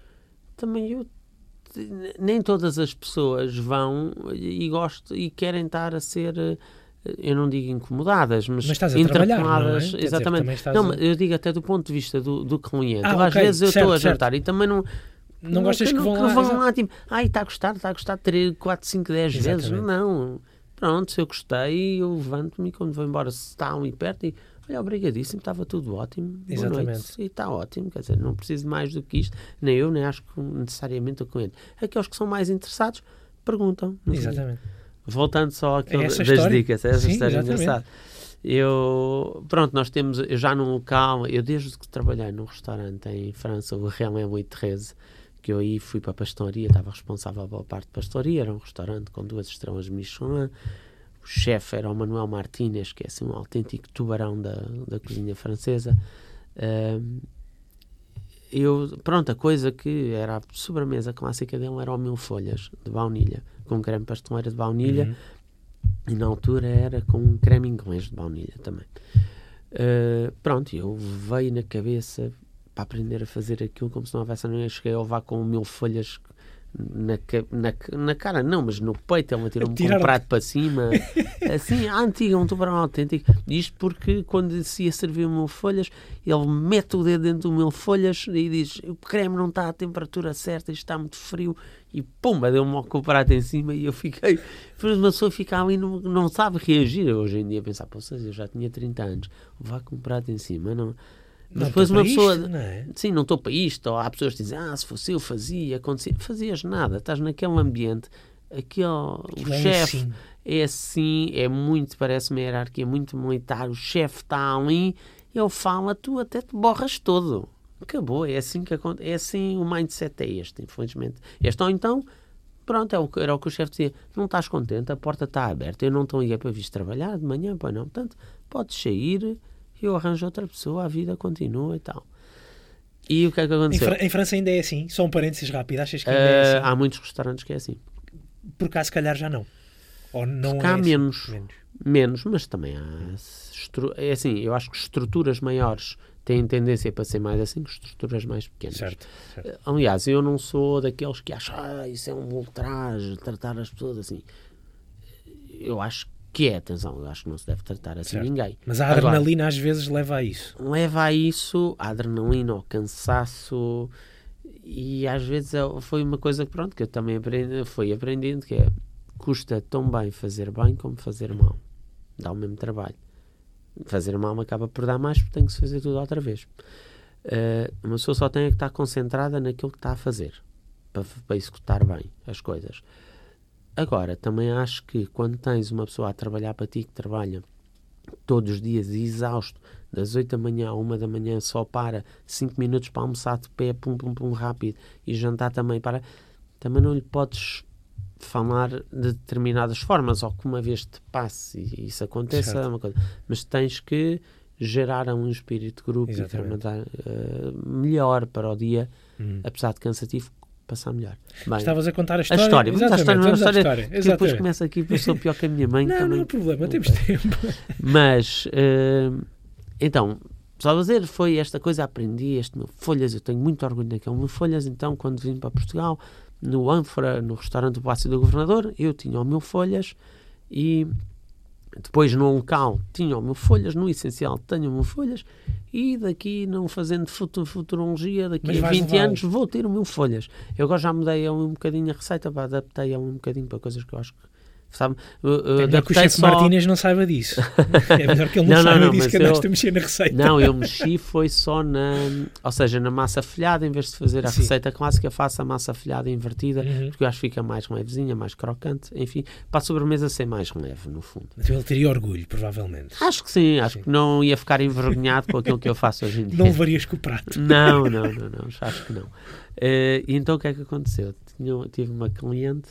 também eu nem todas as pessoas vão e gostam e querem estar a ser eh, eu não digo incomodadas, mas, mas interpeladas. É? Exatamente. Dizer, não, a... eu digo até do ponto de vista do, do cliente. Ah, Às okay, vezes eu estou a jantar e também não. Não, não gostas que, que vão que lá? Vão lá tipo, ai, está a gostar, está a gostar 3, 4, 5, 10 vezes. Não. Pronto, se eu gostei, eu levanto-me quando vou embora, se está ali perto e olha, obrigadíssimo, estava tudo ótimo. Exatamente. Boa noite. E está ótimo, quer dizer, não preciso mais do que isto, nem eu, nem acho que necessariamente o cliente. Aqueles que são mais interessados perguntam. Exatamente. Voltando só àquilo é das história? dicas, essa Sim, história exatamente. engraçada. Eu, pronto, nós temos, eu já num local, eu desde que trabalhei num restaurante em França, o Real Louis 13, que eu aí fui para a pastelaria, estava responsável pela parte de pastelaria, era um restaurante com duas estrelas Michelin, o chefe era o Manuel Martínez, que é assim um autêntico tubarão da, da cozinha francesa. Um, eu, pronto, a coisa que era a sobremesa clássica dele era o mil folhas de baunilha, com creme pasteleira de baunilha, uhum. e na altura era com creme inglês de baunilha também. Uh, pronto, eu veio na cabeça para aprender a fazer aquilo como se não houvesse ninguém. Cheguei a levar com mil folhas na, na, na cara, não, mas no peito. Ele tirou-me um prato para cima. (laughs) Assim, a antiga, um tubarão autêntico. Isto porque quando se ia servir mil folhas, ele mete o dedo dentro do mil folhas e diz: o creme não está à temperatura certa, isto está muito frio. E pumba, deu-me com o prato em cima e eu fiquei. Mas uma pessoa fica ali e não, não sabe reagir. Hoje em dia, pensar, pô, eu já tinha 30 anos, vá com o prato em cima, não mas depois uma pessoa. Isto, não é? Sim, não estou para isto. Ou há pessoas que dizem, ah, se fosse eu fazia, acontecia. Fazias nada, estás naquele ambiente. Aquele, o é chefe assim. é assim, é muito, parece uma hierarquia muito militar. O chefe está ali, ele fala, tu até te borras todo. Acabou, é assim que acontece. É assim, o mindset é este, infelizmente. Este ou então, pronto, é o, era o que o chefe dizia: não estás contente, a porta está aberta, eu não estou aí para vir trabalhar de manhã, pois não. Portanto, podes sair eu arranjo outra pessoa, a vida continua e tal. E o que é que aconteceu? Em, em França ainda é assim? Só um parênteses rápido, achas que ainda uh, é assim? Há muitos restaurantes que é assim. Por cá, se calhar, já não. Ou não cá é assim? menos, menos. Menos, mas também há. É assim, eu acho que estruturas maiores têm tendência para ser mais assim que estruturas mais pequenas. Certo, certo. Aliás, eu não sou daqueles que acham ah, isso é um ultraje, tratar as pessoas assim. Eu acho que é, atenção, eu acho que não se deve tratar assim certo. ninguém. Mas a adrenalina Agora, às vezes leva a isso. Leva a isso, a adrenalina, ao cansaço, e às vezes é, foi uma coisa que, pronto, que eu também aprendi, fui aprendendo, que é, custa tão bem fazer bem como fazer mal. Dá o mesmo trabalho. Fazer mal acaba por dar mais porque tem que se fazer tudo outra vez. Uh, uma pessoa só tem que estar concentrada naquilo que está a fazer para, para executar bem as coisas. Agora, também acho que quando tens uma pessoa a trabalhar para ti que trabalha todos os dias exausto, das 8 da manhã à 1 da manhã, só para 5 minutos para almoçar de pé, pum, pum, pum, rápido, e jantar também para. Também não lhe podes falar de determinadas formas, ou que uma vez te passe e isso aconteça, é uma coisa. Mas tens que gerar um espírito de grupo Exatamente. e fermentar uh, melhor para o dia, hum. apesar de cansativo, passar melhor. Bem, Estavas a contar a história. A história, Exatamente, a história, a história, história. Que depois começa aqui, eu sou pior que a minha mãe. (laughs) não, também. não há problema, temos tempo. (laughs) Mas, uh, então, só a dizer, foi esta coisa, aprendi este meu folhas, eu tenho muito orgulho naquele meu folhas, então quando vim para Portugal, no ânfora, no restaurante do Palácio do Governador, eu tinha o meu folhas e depois no local tinha o meu folhas, no essencial tenho o meu folhas e daqui, não fazendo futurologia, daqui a 20 anos vou ter o meu folhas. Eu agora já mudei um bocadinho a receita, adaptei a um bocadinho para coisas que eu acho que Sabe? É melhor que o chefe só... Martínez não saiba disso. (laughs) É melhor que ele não, não saiba não, não, disso que andaste eu... a mexer na receita. Não, eu (laughs) mexi foi só na... Ou seja, na massa folhada, em vez de fazer a Sim. receita clássica, faço a massa folhada invertida, uhum. porque eu acho que fica mais levezinha, mais crocante. Enfim, para a sobremesa ser mais leve, no fundo. Então ele teria orgulho, provavelmente. Acho que sim. Acho sim. que não ia ficar envergonhado com aquilo que eu faço hoje em (laughs) dia. Não levarias com o prato. Não, não, não, não. Acho que não. Uh, e então o que é que aconteceu? Tinha, tive uma cliente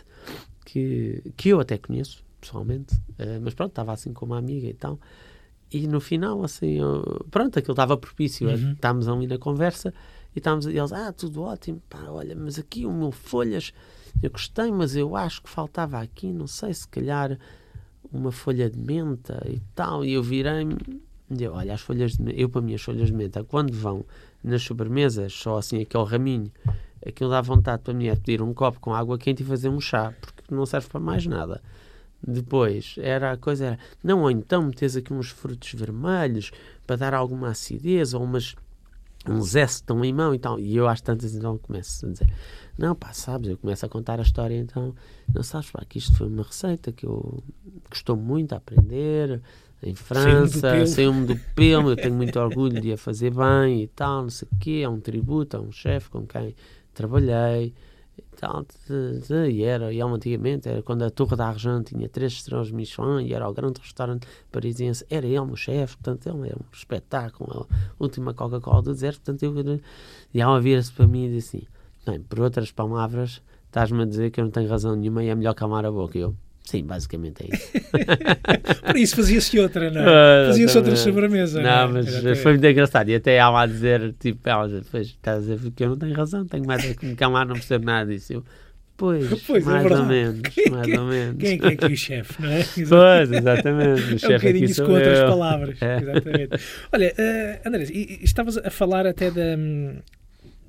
que, que eu até conheço pessoalmente, uh, mas pronto, estava assim com uma amiga e tal. E no final, assim, eu, pronto, aquilo estava propício. Uhum. Estávamos ali na conversa e estávamos, e eles, ah, tudo ótimo, pá, olha, mas aqui o meu folhas, eu gostei, mas eu acho que faltava aqui, não sei, se calhar uma folha de menta e tal. E eu virei-me, eu, olha, as folhas de menta, eu para mim as folhas de menta, quando vão nas sobremesas, só assim aquele raminho, aquilo dá vontade para mim é pedir um copo com água quente e fazer um chá, porque não serve para mais nada. Depois, era a coisa era, não, ou então metes aqui uns frutos vermelhos para dar alguma acidez, ou umas, um zeste de um limão e tal. E eu às tantas então começo a dizer, não pá, sabes, eu começo a contar a história então, não sabes pá, que isto foi uma receita que eu gostou muito a aprender, em França, saiu-me do pelo, eu tenho muito orgulho de a fazer bem e tal, não sei o quê, é um tributo a um chefe com quem trabalhei e tal, e era, e antigamente, era quando a Torre da Argent tinha três estrelas Michelin e era o grande restaurante parisiense, era ele o chefe, portanto ele é um espetáculo, a última Coca-Cola do deserto, portanto eu, e ela vira-se para mim e disse assim, bem, por outras palavras, estás-me a dizer que eu não tenho razão nenhuma e é melhor calmar a boca, eu, Sim, basicamente é isso. (laughs) Por isso fazia-se outra, não é? Fazia-se outra sobremesa. Não, não é? mas foi muito engraçado. E até ela a dizer, tipo, ela depois estás a dizer que eu não tenho razão, tenho mais a me calmar, não percebo nada disso. Eu, pois, (laughs) pois, é mais (laughs) é ou menos, quem, mais quem, ou menos. Quem é que é aqui o chefe, não é? Pois, exatamente. O é um bocadinho isso com eu. outras palavras. É. Exatamente. Olha, uh, Andrés, estavas a falar até da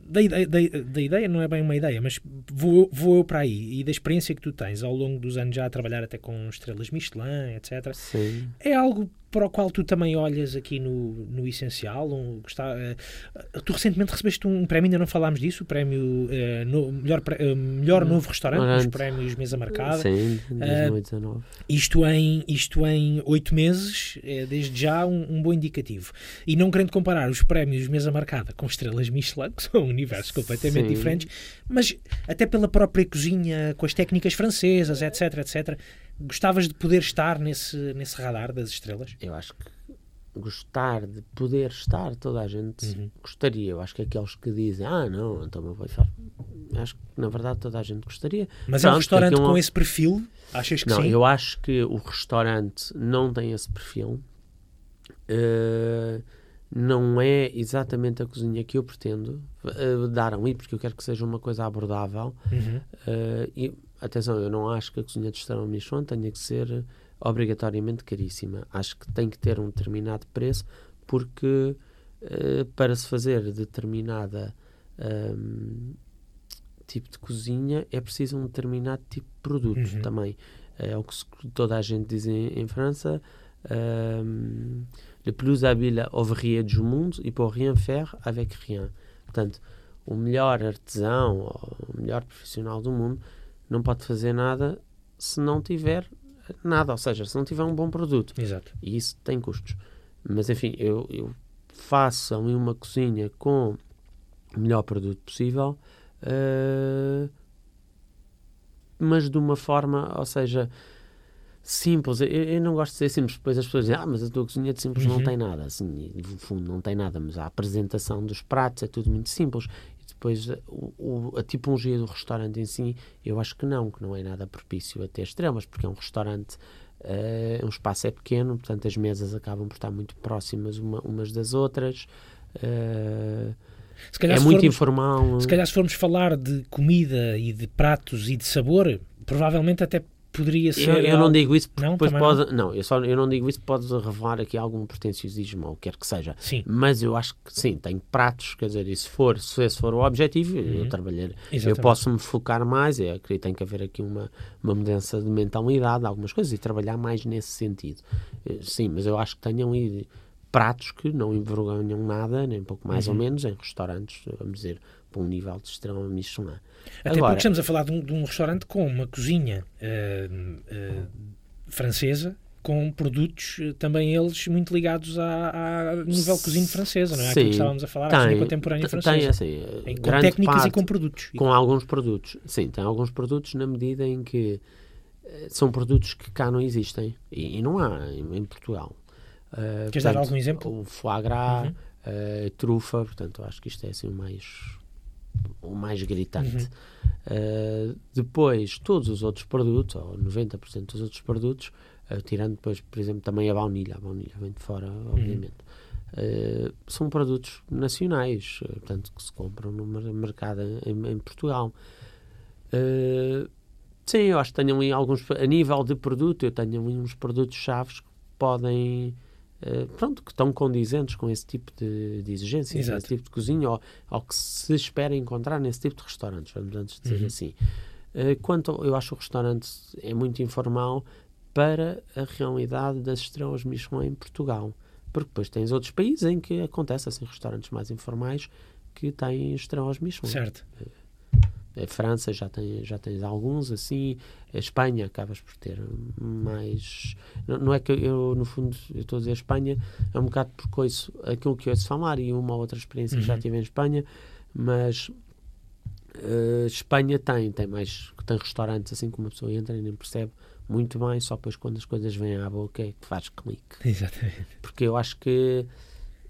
da, ideia, da, da, ideia não é bem uma ideia, mas vou, vou eu para aí e da experiência que tu tens ao longo dos anos já a trabalhar até com estrelas Michelin, etc. Sim. É algo para o qual tu também olhas aqui no, no essencial. Um, está, uh, tu recentemente recebeste um prémio, ainda não falámos disso, o prémio uh, no, melhor, uh, melhor Novo Restaurante, os prémios Mesa Marcada. Sim, 2019. isto em isto em oito meses, é desde já um, um, bom indicativo. E não querendo comparar os prémios Mesa Marcada com estrelas Michelin, que são universos completamente Sim. diferentes, mas até pela própria cozinha, com as técnicas francesas, etc, etc, Gostavas de poder estar nesse, nesse radar das estrelas? Eu acho que gostar de poder estar, toda a gente uhum. gostaria. Eu acho que aqueles que dizem, ah, não, então eu vou estar. Acho que na verdade toda a gente gostaria. Mas Pronto, é um restaurante com esse perfil? Achas que não, sim? eu acho que o restaurante não tem esse perfil. Uh, não é exatamente a cozinha que eu pretendo uh, dar ali, porque eu quero que seja uma coisa abordável. Uhum. Uh, e atenção, eu não acho que a cozinha de estrela Michelin tenha que ser obrigatoriamente caríssima. Acho que tem que ter um determinado preço, porque uh, para se fazer determinada um, tipo de cozinha é preciso um determinado tipo de produto uhum. também. É o que toda a gente diz em, em França. Um, le plus habile ouvrier du monde e pour rien faire avec rien. Portanto, o melhor artesão, o melhor profissional do mundo não pode fazer nada se não tiver nada, ou seja, se não tiver um bom produto. Exato. E isso tem custos. Mas enfim, eu, eu faço ali uma cozinha com o melhor produto possível, uh, mas de uma forma, ou seja, simples. Eu, eu, não gosto de ser simples, depois as pessoas dizem, ah, mas a tua cozinha de simples uhum. não tem nada. Assim, no fundo, não tem nada, mas a apresentação dos pratos é tudo muito simples. Depois, o, o, a tipologia do restaurante em si, eu acho que não, que não é nada propício a ter estrelas, porque é um restaurante, uh, um espaço é pequeno, portanto as mesas acabam por estar muito próximas uma, umas das outras. Uh, é muito formos, informal. Se calhar se formos falar de comida e de pratos e de sabor, provavelmente até poderia ser. Eu, eu não digo isso porque não, depois pode. Não, não, eu, só, eu não digo isso pode revelar aqui algum pretenciosismo, ou quer que seja. Sim. Mas eu acho que sim, tem pratos, quer dizer, e se for, se esse for o objetivo, uhum. eu trabalhar. Eu posso me focar mais, eu acredito que tem que haver aqui uma, uma mudança de mentalidade, algumas coisas, e trabalhar mais nesse sentido. Eh, sim, mas eu acho que tenham aí pratos que não envergonham nada, nem pouco mais uhum. ou menos, em restaurantes, vamos dizer, para um nível de estrela Michelin. Até Agora, porque estamos a falar de um, de um restaurante com uma cozinha uh, uh, francesa com produtos eh, também eles muito ligados à, à nível cozinha francesa, não é? Sim, Aquilo que estávamos a falar, a cozinha contemporânea francesa. Tem, assim, em, com técnicas parte, e com produtos. Com alguns produtos. Sim, tem alguns produtos na medida em que são produtos que cá não existem e, e não há em, em Portugal. Uh, Queres dar algum exemplo? O foie gras, Uhum. uh, trufa, portanto, acho que isto é assim o mais, o mais gritante. Uhum. Uh, depois, todos os outros produtos, ou 90% dos outros produtos, tirando depois, por exemplo, também a baunilha, a baunilha vem de fora, obviamente, uh, são produtos nacionais, portanto, que se compram no mer- mercado em, em Portugal. Sim, eu acho que tenho ali alguns, a nível de produto, eu tenho ali uns produtos chaves que podem. Uh, pronto, que estão condizentes com esse tipo de, de exigências, Exato. esse tipo de cozinha, ou, ou que se espera encontrar nesse tipo de restaurantes, vamos antes dizer Uhum. assim. Uh, quanto eu acho o restaurante é muito informal para a realidade das estrelas Michelin em Portugal. Porque depois tens outros países em que acontece assim, restaurantes mais informais que têm estrelas Michelin. Certo. A França já tem já tens alguns assim, a Espanha acabas por ter mais não, não é que eu no fundo eu estou a dizer Espanha é um bocado porque ouço aquilo que eu ouço falar e uma ou outra experiência que já Uhum. tive em Espanha, mas eh, Espanha tem tem mais tem restaurantes assim que uma pessoa entra e nem percebe muito bem, só depois quando as coisas vêm à boca é que faz clique Exatamente. porque eu acho que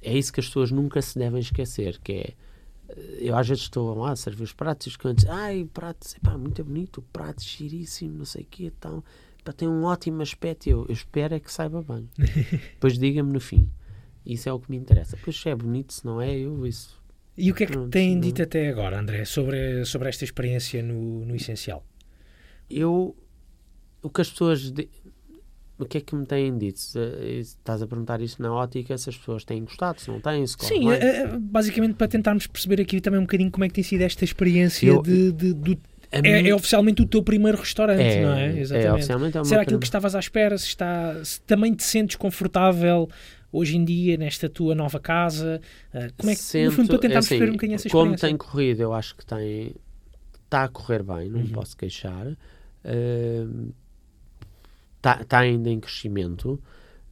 é isso que as pessoas nunca se devem esquecer, que é eu às vezes estou lá a servir os pratos e os clientes, ai, pratos, epá, muito bonito, o prato giríssimo, não sei o quê, tal, pá, tem um ótimo aspecto, eu, eu espero é que saiba bem. (laughs) Depois diga-me no fim. Isso é o que me interessa. Pois se é bonito, se não é, eu isso. E o que é que têm não- dito até agora, André, sobre, sobre esta experiência no, no essencial? Eu, o que as pessoas, di- o que é que me têm dito? Eh, Estás a perguntar isso na ótica, se as pessoas têm gostado, se não têm, se Sim, eh, basicamente para tentarmos perceber aqui também um bocadinho como é que tem sido esta experiência Eu- de, de- do- A é, mim- é oficialmente o teu primeiro restaurante, é, não é? é, Exatamente. oficialmente é Será aquilo que estavas à espera? Se, está, se também te sentes confortável hoje em dia nesta tua nova casa? Como é que, no Sinto- fundo, para tentarmos assim, perceber um bocadinho essa Como tem corrido, eu acho que tem está a correr bem, não Uhum. posso queixar. Está está ainda em crescimento.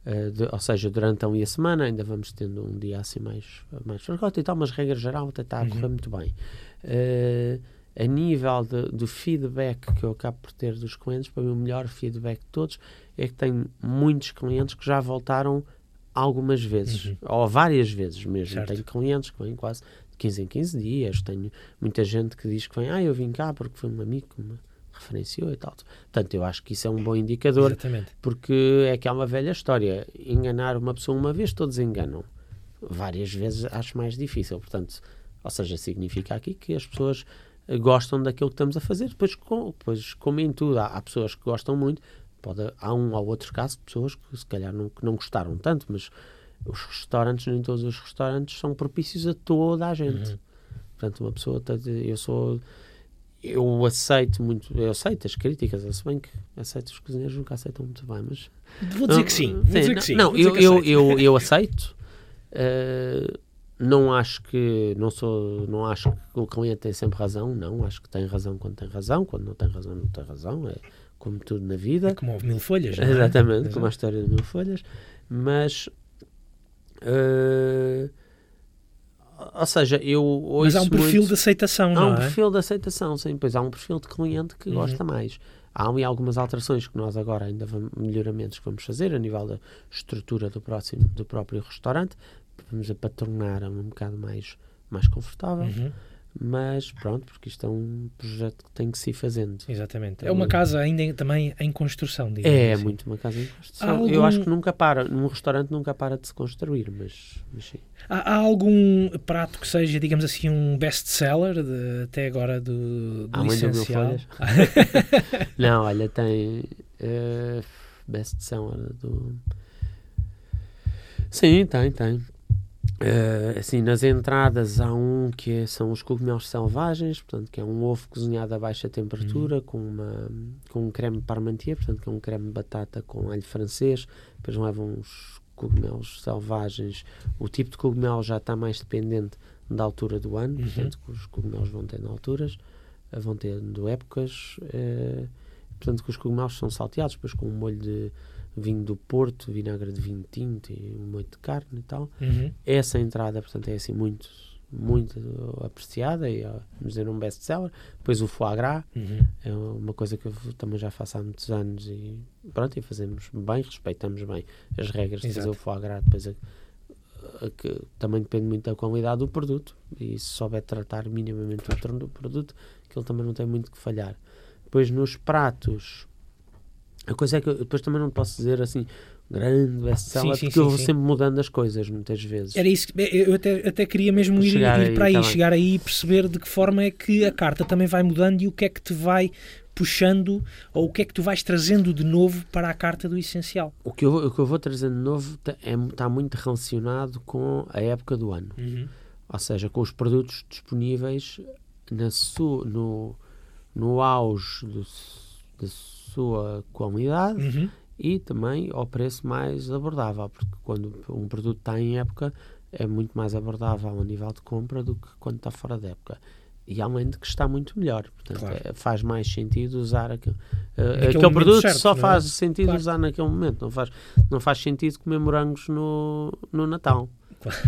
eh, de- ou seja, durante a semana ainda vamos tendo um dia assim mais, mais fracote e tal, mas regra geral até está a correr Uhum. muito bem. Eh, a nível de- do feedback que eu acabo por ter dos clientes, para mim o melhor feedback de todos é que tenho muitos clientes que já voltaram algumas vezes, Uhum. ou várias vezes mesmo. Certo. Tenho clientes que vêm quase de 15 em 15 dias, tenho muita gente que diz que vem, ah, eu vim cá porque foi um amigo que me referenciou e tal. Portanto, eu acho que isso é um bom indicador, Exatamente. porque é que há uma velha história. Enganar uma pessoa uma vez, todos enganam. Várias vezes acho mais difícil. Portanto, ou seja, significa aqui que as pessoas gostam daquilo que estamos a fazer. Depois, com, depois como em tudo, há, há pessoas que gostam muito. Pode, há um ou outro caso de pessoas que se calhar não, que não gostaram tanto, mas os restaurantes, nem todos os restaurantes são propícios a toda a gente. Uhum. Portanto, uma pessoa, eu sou, eu aceito muito, eu aceito as críticas, se bem que aceito os cozinheiros nunca aceitam muito bem, mas Vou dizer que sim. Vou dizer não, que sim. Não, eu, eu, aceito. eu, (laughs) eu aceito. eh, não acho que não sou, não acho que o cliente tem sempre razão, não, acho que tem razão quando tem razão, quando não tem razão não tem razão, é como tudo na vida. É como houve mil folhas, não é? Exatamente, Exato. (laughs) como a história de mil folhas, mas eh, ou seja, eu Mas há um perfil muito- de aceitação, Há não um é? perfil de aceitação, sim. Pois há um perfil de cliente que Uhum. gosta mais. Há algumas alterações que nós agora ainda vamos, melhoramentos que vamos fazer a nível da estrutura do, próximo, do próprio restaurante. Vamos a para tornar um bocado mais, mais confortável. Uhum, Mas pronto, porque isto é um projeto que tem que se ir fazendo. exatamente. É uma casa ainda em- também em construção, digamos É assim. muito uma casa em construção. Há Eu algum- acho que nunca para, num restaurante nunca para de se construir, mas, mas sim. Há, há algum prato que seja, digamos assim, um best-seller até agora do, do Além do Mil essencial? Folhas. (laughs) Não, olha, tem eh, best seller do. Sim, tem, tem. Eh, assim, nas entradas há um que é- são os cogumelos selvagens, portanto, que é um ovo cozinhado a baixa temperatura com, uma, com um creme parmentier, portanto, que é um creme de batata com alho francês, depois levam uns cogumelos selvagens. O tipo de cogumelo já está mais dependente da altura do ano, Uhum. portanto, que os cogumelos vão tendo alturas, eh, vão tendo épocas. eh, portanto, que os cogumelos são salteados, depois com um molho de vinho do Porto, vinagre de vinho tinto e um molho de carne e tal. Uhum. Essa entrada, portanto, é assim muito, muito apreciada e, vamos dizer, um best-seller. Depois o foie gras, Uhum. é uma coisa que eu também já faço há muitos anos e pronto, e fazemos bem, respeitamos bem as regras de fazer o foie gras. Depois a- a que também depende muito da qualidade do produto e se souber tratar minimamente o tro- do produto, que ele também não tem muito que falhar. Depois nos pratos, a coisa é que eu depois também não posso dizer assim grande best-seller, sim, porque eu sim, vou sim. sempre mudando as coisas muitas vezes. Era isso, que- eu até, até queria mesmo ir, ir aí, para aí, tá bem. chegar aí e perceber de que forma é que a carta também vai mudando e o que é que te vai puxando ou o que é que tu vais trazendo de novo para a carta do essencial. O que eu, o que eu vou trazendo de novo está é, tá muito relacionado com a época do ano. ou seja, com os produtos disponíveis na su, no, no auge do da sua qualidade Uhum. e também ao preço mais abordável, porque quando um produto está em época é muito mais abordável a nível de compra do que quando está fora de época. E além de que está muito melhor, portanto Claro. é- faz mais sentido usar aquele, Naquele aquele produto certo, só é? faz sentido Claro. usar naquele momento, não faz, não faz sentido comer morangos no, no Natal.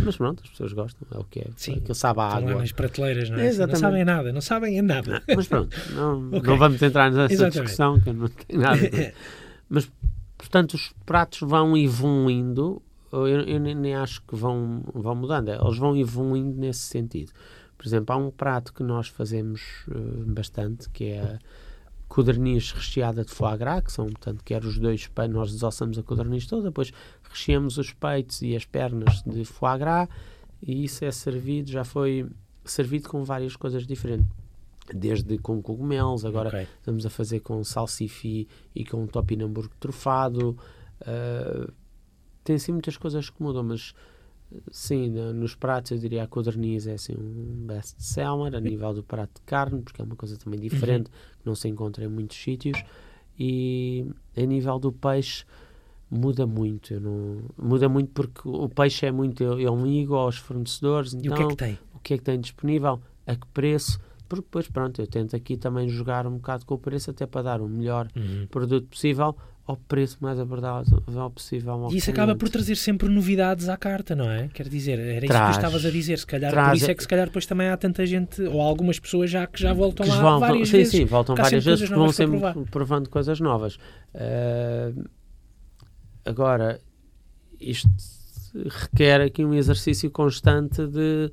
Mas pronto, as pessoas gostam, é o que é. Sim. Aquilo sabe a Estão lá água. nas prateleiras, não é? Exatamente. Não sabem nada, não sabem a nada. Mas pronto, não, (laughs) Ok. não vamos entrar nessa Exatamente. discussão que não tenho nada. (laughs) Mas, portanto, os pratos vão evoluindo, eu, eu nem, nem acho que vão, vão mudando, é, eles vão evoluindo nesse sentido. Por exemplo, há um prato que nós fazemos eh, bastante, que é a codorniz recheada de foie gras, que são, portanto, quer os dois peitos, nós desossamos a codorniz toda, depois recheamos os peitos e as pernas de foie gras, e isso é servido, já foi servido com várias coisas diferentes. Desde com cogumelos, agora Ok. estamos a fazer com salsifi e com topinamburgo trufado. Uh, tem assim muitas coisas que mudam, mas sim, no- nos pratos eu diria a codorniz é assim um best seller a nível do prato de carne, porque é uma coisa também diferente, que não se encontra em muitos sítios. E a nível do peixe muda muito, eu não, muda muito porque o peixe é muito, eu, eu ligo aos fornecedores, E então o que é que tem? o que é que tem disponível, a que preço, porque depois, pronto, eu tento aqui também jogar um bocado com o preço, até para dar o melhor Uhum. produto possível ao preço mais abordável possível. Ao E isso acaba por trazer sempre novidades à carta, não é? Quer dizer, era isso Traz. que tu estavas a dizer, se calhar, Traz. por isso é que se calhar depois também há tanta gente, ou algumas pessoas já que já voltam Que lá vão- várias sim, vezes. sim, voltam porque há várias vezes vão sempre provando coisas novas. Ah, agora, isto requer aqui um exercício constante de.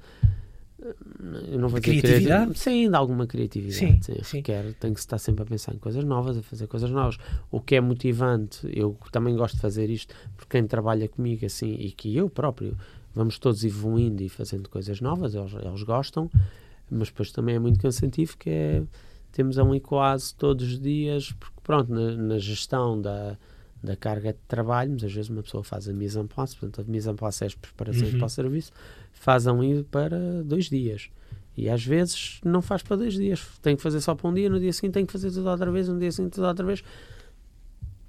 Eu não vou dizer criatividade? criatividade. Sim, de alguma criatividade. Sim, Sim, sim. requer, tem que estar sempre a pensar em coisas novas, a fazer coisas novas. O que é motivante, eu também gosto de fazer isto, porque quem trabalha comigo assim, e que eu próprio, vamos todos evoluindo e fazendo coisas novas, eles, eles gostam, mas depois também é muito cansativo, que é, temos ali quase todos os dias, porque pronto, na, na gestão da, da carga de trabalho, mas às vezes uma pessoa faz a mise en place, portanto a mise en place é as preparações Uhum. para o serviço, faz ali para dois dias. E às vezes não faz para dois dias, tem que fazer só para um dia, no dia seguinte tem que fazer tudo outra vez, no dia seguinte tudo outra vez.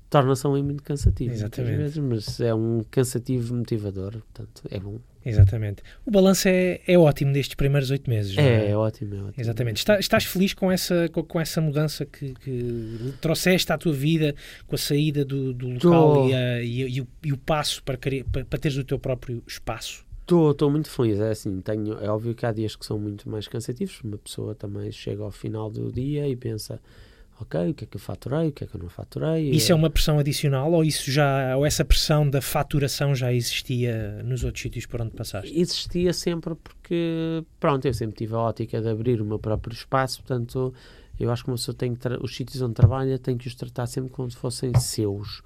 Torna-se ali muito cansativo. Exatamente. Vezes, mas é um cansativo motivador, portanto é bom. Exatamente. O balanço é, é ótimo destes primeiros oito meses. não É, é ótimo, é ótimo. Exatamente. Está- estás feliz com essa, com, com essa mudança que, que trouxeste à tua vida, com a saída do, do local e, a- e, e o, e o passo para, querer- para, para teres o teu próprio espaço? Estou muito feliz, é assim, tenho, é óbvio que há dias que são muito mais cansativos, uma pessoa também chega ao final do dia e pensa, ok, o que é que eu faturei, o que é que eu não faturei. Isso é uma pressão adicional ou isso já ou essa pressão da faturação já existia nos outros sítios por onde passaste? Existia sempre porque, pronto, eu sempre tive a ótica de abrir o meu próprio espaço, portanto, eu acho que uma pessoa tem que, os sítios onde trabalha tem que os tratar sempre como se fossem seus,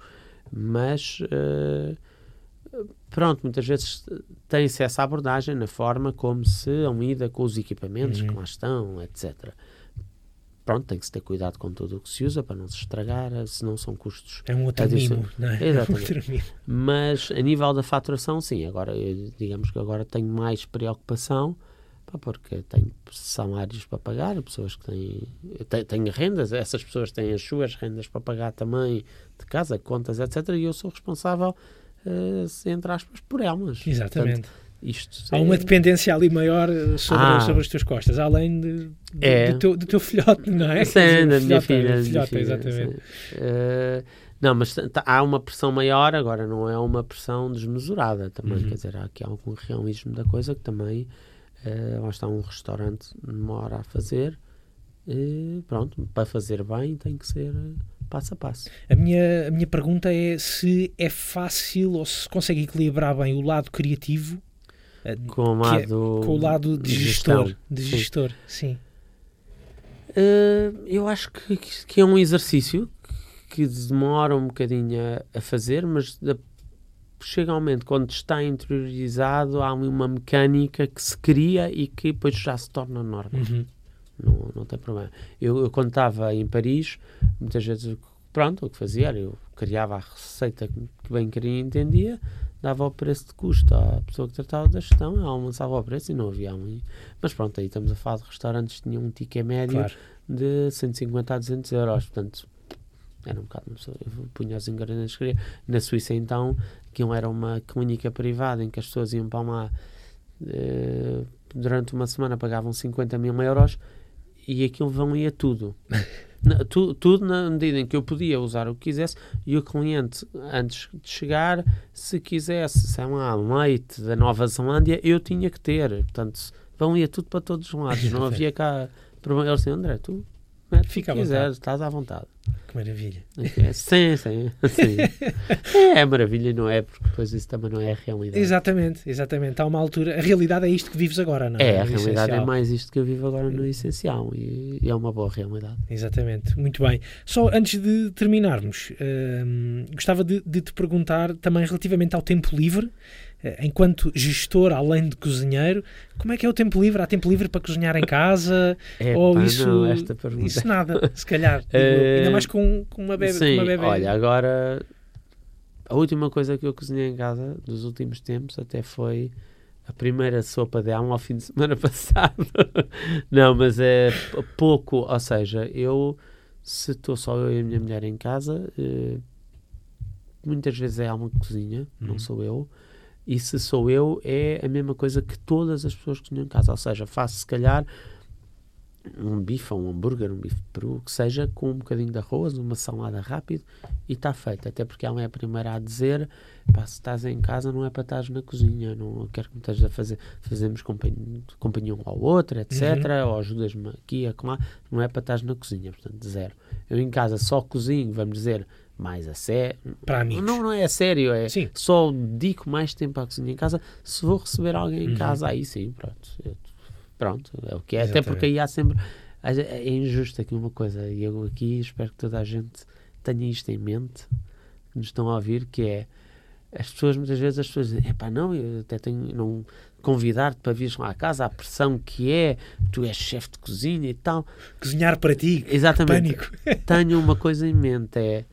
mas... eh, Pronto, muitas vezes tem-se essa abordagem na forma como se lida com os equipamentos Uhum. que lá estão, etc. Pronto, tem que se ter cuidado com tudo o que se usa para não se estragar, senão são custos. É um outro mimo, não é? Exatamente. É um outro mimo. Mas a nível da faturação, sim, agora digamos que agora tenho mais preocupação porque tenho salários para pagar, pessoas que têm, têm, têm rendas, essas pessoas têm as suas rendas para pagar também de casa, contas, etc. E eu sou responsável, eh, entre aspas, por elas. Portanto, Exatamente. Isto Há é- uma dependência ali maior eh, sobre, Ah. sobre as tuas costas, além de, de- É. do, teu, do teu filhote, não é? Sim, dizer, da minha filhote, filha. exatamente. Eh, não, mas tá- há uma pressão maior, agora não é uma pressão desmesurada também, Uhum. quer dizer, há aqui algum realismo da coisa que também, eh, lá está um restaurante, demora a fazer, e pronto, para fazer bem tem que ser passo a passo. A minha, a minha pergunta é se é fácil ou se consegue equilibrar bem o lado criativo Com o que é- lado, com o lado de gestão. gestor. De Sim. gestor, sim. Eh, eu acho que, que é um exercício que demora um bocadinho a, a fazer, mas da- chega ao momento quando está interiorizado há uma mecânica que se cria e que depois já se torna normal. Uhum. Não, não tem problema. Eu, eu quando estava em Paris, muitas vezes, pronto, o que fazia era eu criava a receita que que bem queria e entendia, dava o preço de custo à pessoa que tratava da gestão, ela lançava o preço e não havia um. Mas pronto, aí estamos a falar de restaurantes que tinham um ticket médio Claro. de 150 a 200 euros, portanto era um bocado uma pessoa, eu punha os ingredientes que queria. Na Suíça então, aquilo era uma clínica privada em que as pessoas iam para lá eh, durante uma semana pagavam 50 mil euros e aquilo valia tudo. (laughs) Na- tu- tudo na medida em que eu podia usar o que quisesse e o cliente, antes de chegar, se quisesse, sei lá, leite da Nova Zelândia, eu tinha que ter. Portanto, valia tudo para todos os lados. (laughs) Não havia cá problema. Ele disse, André, tu mete Fica estás à vontade. Que maravilha. É, sim, sim, sim. (laughs) É, é maravilha, não é? Porque depois isso também não é a realidade. Exatamente, exatamente. Há uma altura. A realidade é isto que vives agora, não é? É, a realidade é mais isto que eu vivo agora no essencial e, e é uma boa realidade. Exatamente, muito bem. Só antes de terminarmos, hum, gostava de, de te perguntar também relativamente ao tempo livre, enquanto gestor, além de cozinheiro, como é que é o tempo livre? Há tempo livre para cozinhar em casa? (laughs) É, ou pá, isso, não, isso nada, se calhar. (laughs) digo eu. Eh, Ainda mais com, com uma bebê. Sim, uma bebê. olha, agora a última coisa que eu cozinhei em casa dos últimos tempos até foi a primeira sopa dela ao fim de semana (laughs) passado. não, mas é pouco, ou seja, eu se estou só eu e a minha mulher em casa, eh, muitas vezes é ela que cozinha, não Uhum. sou eu. E se sou eu, é a mesma coisa que todas as pessoas que cozinham em casa. Ou seja, faço se calhar um bife ou um hambúrguer, um bife de peru, o que seja, com um bocadinho de arroz, uma salada rápido e está feito. Até porque ela é a primeira a dizer: pá, se estás em casa, não é para estás na cozinha, não quero que me estejas a fazer. Fazemos companhia, companhia um ao outro, etc. Ou ajudas-me aqui, a lá, não é para estás na cozinha, portanto, zero. Eu em casa só cozinho, vamos dizer, mais a sério. Para amigos. Não, não é a sério, é Sim. só dedico mais tempo à cozinha em casa se vou receber alguém em Uhum. casa, aí sim, pronto. Eu- pronto, é o que é. Até porque aí há sempre. É injusto aqui uma coisa, e eu aqui espero que toda a gente tenha isto em mente, que nos estão a ouvir, que é as pessoas, muitas vezes, as pessoas dizem, epá, não, eu até tenho, não convidar-te para vir lá à casa, a pressão que é, tu és chefe de cozinha e tal. Cozinhar para ti. Exatamente Pânico. (laughs) tenho uma coisa em mente, é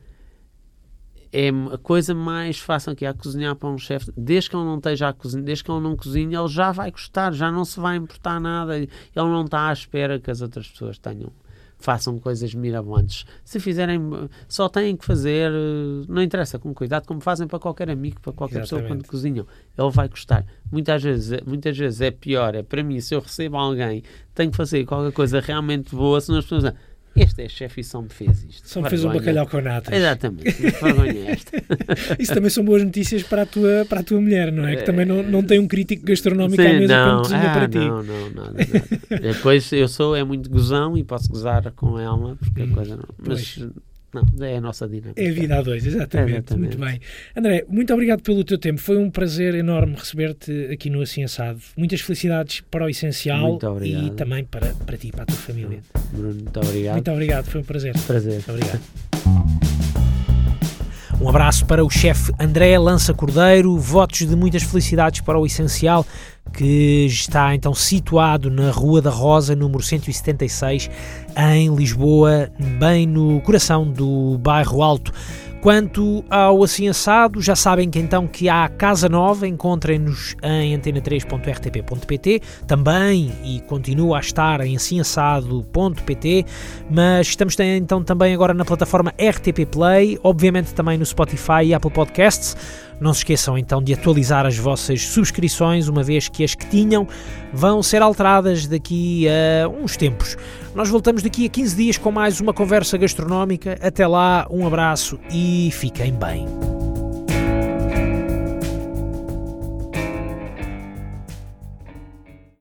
é a coisa mais fácil que a cozinhar para um chefe, desde que ele não esteja a cozinhar, desde que ele não cozinha, ele já vai gostar, já não se vai importar nada, ele não está à espera que as outras pessoas tenham façam coisas mirabolantes. Se fizerem, só têm que fazer, eh, não interessa, com cuidado, como fazem para qualquer amigo, para qualquer pessoa Exatamente. quando cozinham. Ele vai gostar. Muitas vezes, muitas vezes é pior, é para mim, se eu recebo alguém, tenho que fazer qualquer coisa realmente boa, senão as pessoas dizem, este é chefe e só me fez isto. Só me fez um bacalhau com natas. Exatamente, vergonha (laughs) esta. Isso também são boas notícias para a tua, para a tua mulher, não é? Que também não, não tem um crítico gastronómico à Sim, mesa não, ah, para ti. não, não, nada. Depois eu sou, é muito gozão e posso gozar com ela, porque Hum, a coisa não. Mas não, é a nossa dinâmica. É a vida a dois, exatamente. Exatamente. Muito bem. André, muito obrigado pelo teu tempo. Foi um prazer enorme receber-te aqui no Assim Assado. Muitas felicidades para o essencial e também para, para ti, para a tua família. Bruno, muito obrigado. Muito obrigado, foi um prazer. Prazer. Muito obrigado. Um abraço para o chefe André Lança Cordeiro, votos de muitas felicidades para o Essencial, que está então situado na Rua da Rosa, número 176, em Lisboa, bem no coração do bairro Alto. Quanto ao Assim Assado, já sabem que então que há Casa Nova, encontrem-nos em antena3.rtp.pt, também e continua a estar em assimassado.pt, mas estamos então também agora na plataforma RTP Play, obviamente também no Spotify e Apple Podcasts. Não se esqueçam então de atualizar as vossas subscrições, uma vez que as que tinham vão ser alteradas daqui a uns tempos. Nós voltamos daqui a 15 dias com mais uma conversa gastronómica. Até lá, um abraço e fiquem bem.